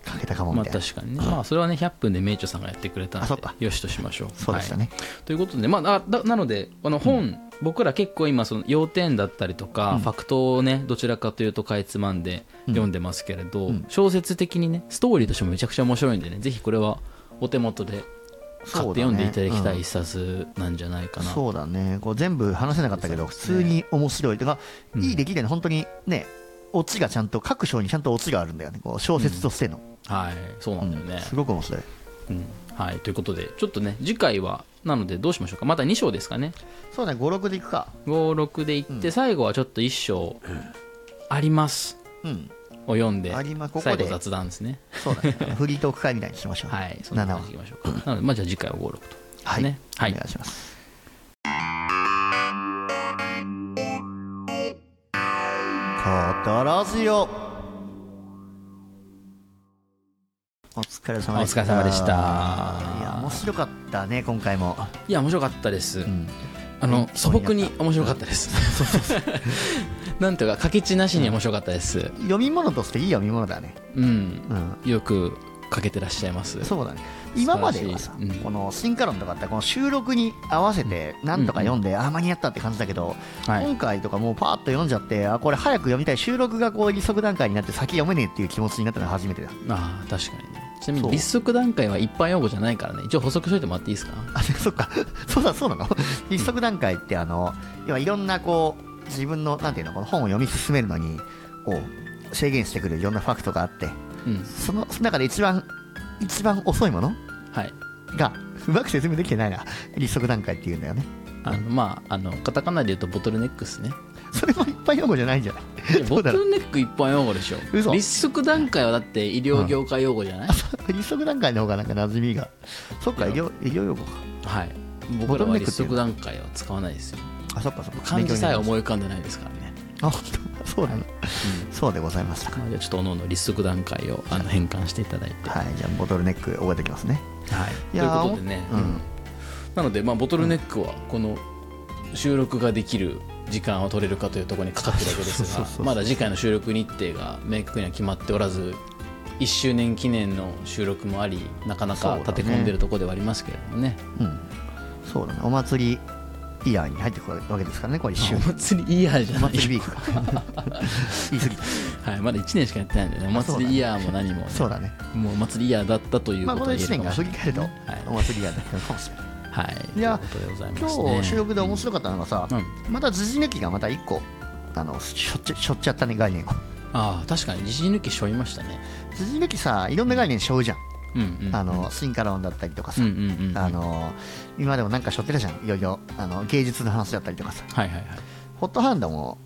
Speaker 1: かけたかも
Speaker 2: まあ
Speaker 1: みたいな、
Speaker 2: 確かにね、まあそれはね100分で名著さんがやってくれたのでよしとしましょう。
Speaker 1: そうでしたね、
Speaker 2: ということで、まあ、なななのでこの本、僕ら結構今その要点だったりとか、
Speaker 1: うん。
Speaker 2: ファクトをねどちらかというとかいつまんで読んでますけれど、
Speaker 1: うん。
Speaker 2: 小説的にねストーリーとしてもめちゃくちゃ面白いんでねぜひこれはお手元で買って読んでいただきたい一冊なんじゃないかな、
Speaker 1: そうだね。こう全部話せなかったけど普通に面白い。とか、
Speaker 2: うん。
Speaker 1: いい出来でね本当にねオチがちゃんと各章にちゃんとオチがあるんだよね。こう小説としての、
Speaker 2: はいそうなんだよね、
Speaker 1: うんすごく面白い。
Speaker 2: うん。はい、ということでちょっとね次回はなのでどうしましょうか。また2章ですかね。
Speaker 1: そうだね56でいくか。
Speaker 2: 56でいって、最後はちょっと1章あります。
Speaker 1: うん。
Speaker 2: を読んで
Speaker 1: あります。ここで。
Speaker 2: 最後雑談ですね。
Speaker 1: そうだね。<laughs> フリートーク会みたいにしましょう。
Speaker 2: はい、そんな
Speaker 1: 7
Speaker 2: 感
Speaker 1: 話
Speaker 2: じでいきましょうか。なので、まあ、じゃあ次回は5、6と。
Speaker 1: はい、
Speaker 2: ね。はい。
Speaker 1: お願いします。コトラジお疲れ様でした
Speaker 2: お疲れ様でした
Speaker 1: いや面白かったね今回も、
Speaker 2: いや、面白かったです。
Speaker 1: うん、
Speaker 2: あの、素朴
Speaker 1: に
Speaker 2: に面白かったです。<laughs> なんとか、書き地なしに面白かったです。
Speaker 1: 読み物としていい読み物だね
Speaker 2: うん。
Speaker 1: うん
Speaker 2: よく書けてらっしゃいます。
Speaker 1: そうだね今まではさ、
Speaker 2: うん
Speaker 1: この進化論とかってこの収録に合わせてなんとか読んで、ああ間に合ったって感じだけど、
Speaker 2: はい。
Speaker 1: 今回とかもうパーッと読んじゃってあこれ早く読みたい収録がこう利息段階になって先読めねえっていう気持ちになったのは初めてだ
Speaker 2: ああ、確かにね。ちなみに、立足段階は一般用語じゃないからね。一応補足しといてもらっていいですか？
Speaker 1: あそっか <laughs> そうだそうなの？<laughs> 利息段階ってあの要はいろんなこう自分のなんていうの？この本を読み進めるのにこう制限してくるいろんなファクトがあって
Speaker 2: うん。
Speaker 1: そのその中で一番一番遅いもの？
Speaker 2: はい。
Speaker 1: がうまく説明できてないな利息段階っていうんだよね
Speaker 2: あの、まあ、あの、カタカナで言うとボトルネックスね。
Speaker 1: それも一般用語じゃないんじゃない
Speaker 2: ボトルネック一般用語でしょ。
Speaker 1: 嘘。
Speaker 2: 立足段階はだって医療業界用語じゃない、
Speaker 1: 利息段階の方がなんか馴染みが。そっか医療医療用語か。
Speaker 2: はい。
Speaker 1: ボ
Speaker 2: 僕らは
Speaker 1: トルネックっていう
Speaker 2: 立足段階は使わないですよ。
Speaker 1: あそっかそっか。
Speaker 2: 漢字さえ思い浮かんでないですからね。
Speaker 1: あ本当？そうなの、そうでございました。か
Speaker 2: まあ、じゃあちょっとおのおの立足段階をあの変換していただいて。
Speaker 1: はい。じゃあボトルネック覚えておきますね。
Speaker 2: はい。ということでね。
Speaker 1: うん。
Speaker 2: うん。なので、まあ、ボトルネックはこの収録ができる時間を取れるかというところにかかってるわけですがまだ次回の収録日程が明確には決まっておらず1周年記念の収録もありなかなか立て込んでるところではありますけれどもね。
Speaker 1: うん。そうだね。お祭りイヤーに入ってくるわけですからねこれ一瞬
Speaker 2: お祭りイヤーじゃ
Speaker 1: お
Speaker 2: ない。
Speaker 1: 祭り <laughs> 言い過ぎた。
Speaker 2: はい、まだ1年しかやってないんでね。お祭りイヤーも何も、ね、
Speaker 1: そうだね。
Speaker 2: もうお祭りイヤーだったという
Speaker 1: まあこの
Speaker 2: ことは言え
Speaker 1: 1年が振り
Speaker 2: るかもしれない。
Speaker 1: 返るとお祭りイヤーだったのかもしれない
Speaker 2: はい。
Speaker 1: いや今日収録で面白かったのがさ、
Speaker 2: うん。
Speaker 1: また時事抜きがまた1個あのしょっちゃしょっちゃったね概念を。
Speaker 2: ああ確かに。自信抜きしょいましたね。
Speaker 1: 時事抜きさいろんな概念しょうじゃん、
Speaker 2: うんうん。
Speaker 1: あの進化論だったりとかさ、
Speaker 2: うん
Speaker 1: あの今でもなんかしょってたじゃん。いろいろあの芸術の話だったりとかさ。
Speaker 2: はいはいはい。
Speaker 1: ホットハンドも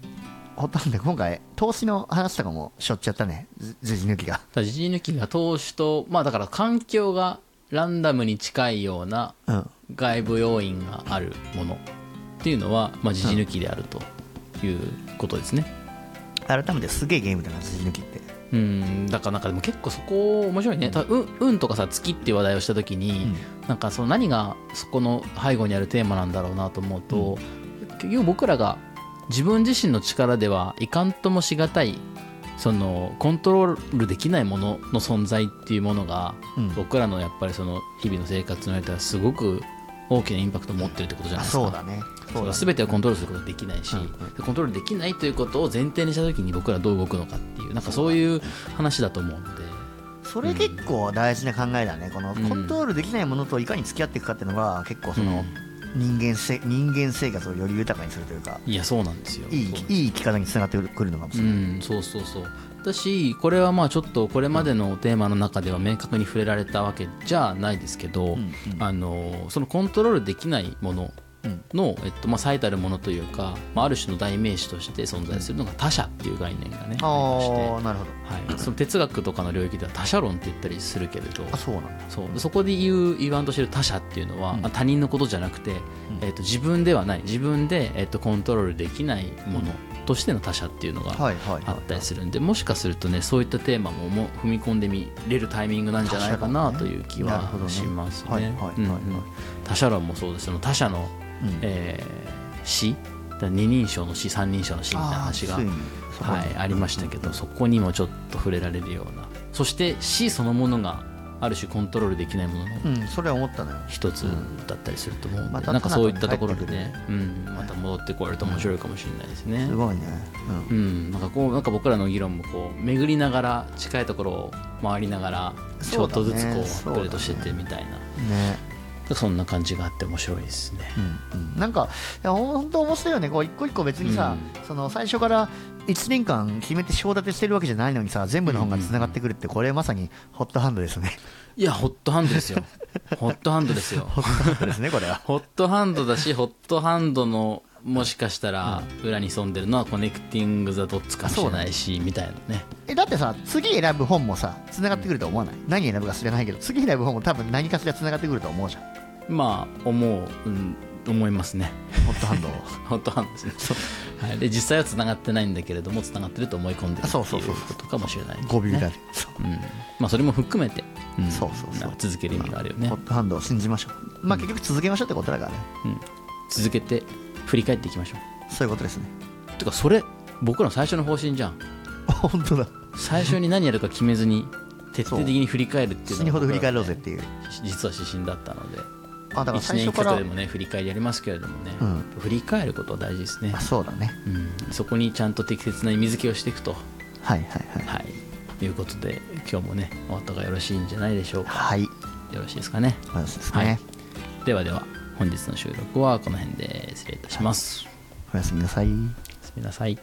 Speaker 1: ホットハンド今回投資の話とかもしょっちゃったね。じ時事抜きが。
Speaker 2: ただ自治抜きが投資とまあだから環境がランダムに近いような
Speaker 1: うん
Speaker 2: 外部要因があるものっていうのは、まあ、自治抜きであるということですね。
Speaker 1: 改めてすげえゲームだな時事抜きって。
Speaker 2: うんだからなんかでも結構そこ面白いね、た運運とかさ月っていう話題をした時に、なんかその何がそこの背後にあるテーマなんだろうなと思うと、結局僕らが自分自身の力ではいかんともしがたいそのコントロールできないものの存在っていうものが、
Speaker 1: うん。
Speaker 2: 僕らのやっぱりその日々の生活においてはすごく大きなインパクトを持ってるってことじゃな
Speaker 1: あ
Speaker 2: いですか。
Speaker 1: そうだね。そうだね。
Speaker 2: 全てをコントロールすることはできないし、
Speaker 1: うんうん。
Speaker 2: でコントロールできないということを前提にした時に僕らどう動くのかっていうなんかそういう話だと思うので。
Speaker 1: それ結構大事な考えだね。この
Speaker 2: うん。
Speaker 1: コントロールできないものといかに付き合っていくかっていうのが結構その、人間せ人間生活をより豊かにするというか
Speaker 2: いやそうなんですよ。
Speaker 1: いいいい生き方につながってくるのかもし
Speaker 2: う
Speaker 1: れない、
Speaker 2: んそうそうそうだしこれはまあちょっとこれまでのテーマの中では明確に触れられたわけじゃないですけど、
Speaker 1: ん
Speaker 2: あのそのコントロールできないもの
Speaker 1: うん
Speaker 2: の、えっとまあ、最たるものというか、まあ、ある種の代名詞として存在するのが他者っていう概念がねありまして
Speaker 1: ああなるほど。
Speaker 2: はい、その哲学とかの領域では他者論って言ったりするけれど
Speaker 1: あそうなんだ。
Speaker 2: そう。でそこで言う言わんとしてる他者っていうのは、他人のことじゃなくて、えっと自分ではない。自分で、えっとコントロールできないものとしての他者っていうのがあったりするんでもしかするとねそういったテーマもも踏み込んでみれるタイミングなんじゃないかなという気はします
Speaker 1: はい
Speaker 2: ね他者論もそうですその他者の、
Speaker 1: うん。
Speaker 2: えー死？二人称の死三人称の死みたいな話がはい、ありましたけど、そこにもちょっと触れられるような。そして死そのものがある種コントロールできないものの
Speaker 1: うんそれは思ったのよ。
Speaker 2: 一つだったりすると思う
Speaker 1: また
Speaker 2: なんかそういったところでね、うん、また戻ってこられると面白いかもしれないですね。
Speaker 1: すごいね。う
Speaker 2: うん。ん、なんかこうなんか僕らの議論もこう巡りながら近いところを回りながらちょっとずつこうアップデートしてってみたいな。
Speaker 1: ね
Speaker 2: そんな感じがあって面白いですね。
Speaker 1: うんうん。なんかいや本当面白いよね。こう一個一個別にさ、その最初から1年間決めて章立てしてるわけじゃないのにさ全部の本がつながってくるってこれまさにホットハンドですね。
Speaker 2: いや hot hand ですよ。 hot hand ですよ。
Speaker 1: ホットハンドですねこれは。<laughs>
Speaker 2: hot hand だし、 hot hand のもしかしたら裏に潜んでるのは connecting the dots かもしれないし、みたいなね。
Speaker 1: えだってさ次選ぶ本もさつながってくると思わない？何選ぶか知らないけど次選ぶ本も多分何かしらつながってくると思うじゃん
Speaker 2: まあ、思う、うん、思いますね。 hot hand <laughs> hot hand ですね。はい、で実際は繋がってないんだけれども、繋がってると思い込んでるって
Speaker 1: そうそうそう
Speaker 2: いうことかもしれないね、
Speaker 1: 語尾裏で、そう。
Speaker 2: うん。まあ、それも含めて、うん。
Speaker 1: そうそうそう。
Speaker 2: まあ続ける意味があるよね。
Speaker 1: ホ。ットハンドを信じましょう。まあ結局続けましょうってことだからね。
Speaker 2: うん、続けて、振り返っていきましょ
Speaker 1: そういうことですね。
Speaker 2: う。てか、それ、僕らの最初の方針じゃん。
Speaker 1: あ本当だ。
Speaker 2: 最初に何やるか決めずに、徹底的に振り返るっていう
Speaker 1: 死ぬほど振り返ろうぜ
Speaker 2: 僕
Speaker 1: っていう。
Speaker 2: 実は指針だったので。
Speaker 1: あだから
Speaker 2: 1
Speaker 1: 最初から
Speaker 2: 度でもね振り返りやりますけれどもね、
Speaker 1: うん。
Speaker 2: 振り返ることは大事ですね。
Speaker 1: あ、そうだね。
Speaker 2: うん、そこにちゃんと適切な意味付けをしていくと。
Speaker 1: はいはいはい。
Speaker 2: はい。いうことで今日もねお後がよろしいんじゃないでしょうか。
Speaker 1: はい。
Speaker 2: よろしいですかね。
Speaker 1: そうです
Speaker 2: はい。
Speaker 1: ね、
Speaker 2: ではでは本日の収録はこの辺で失礼いたします、
Speaker 1: おやすみなさい。
Speaker 2: おやすみなさい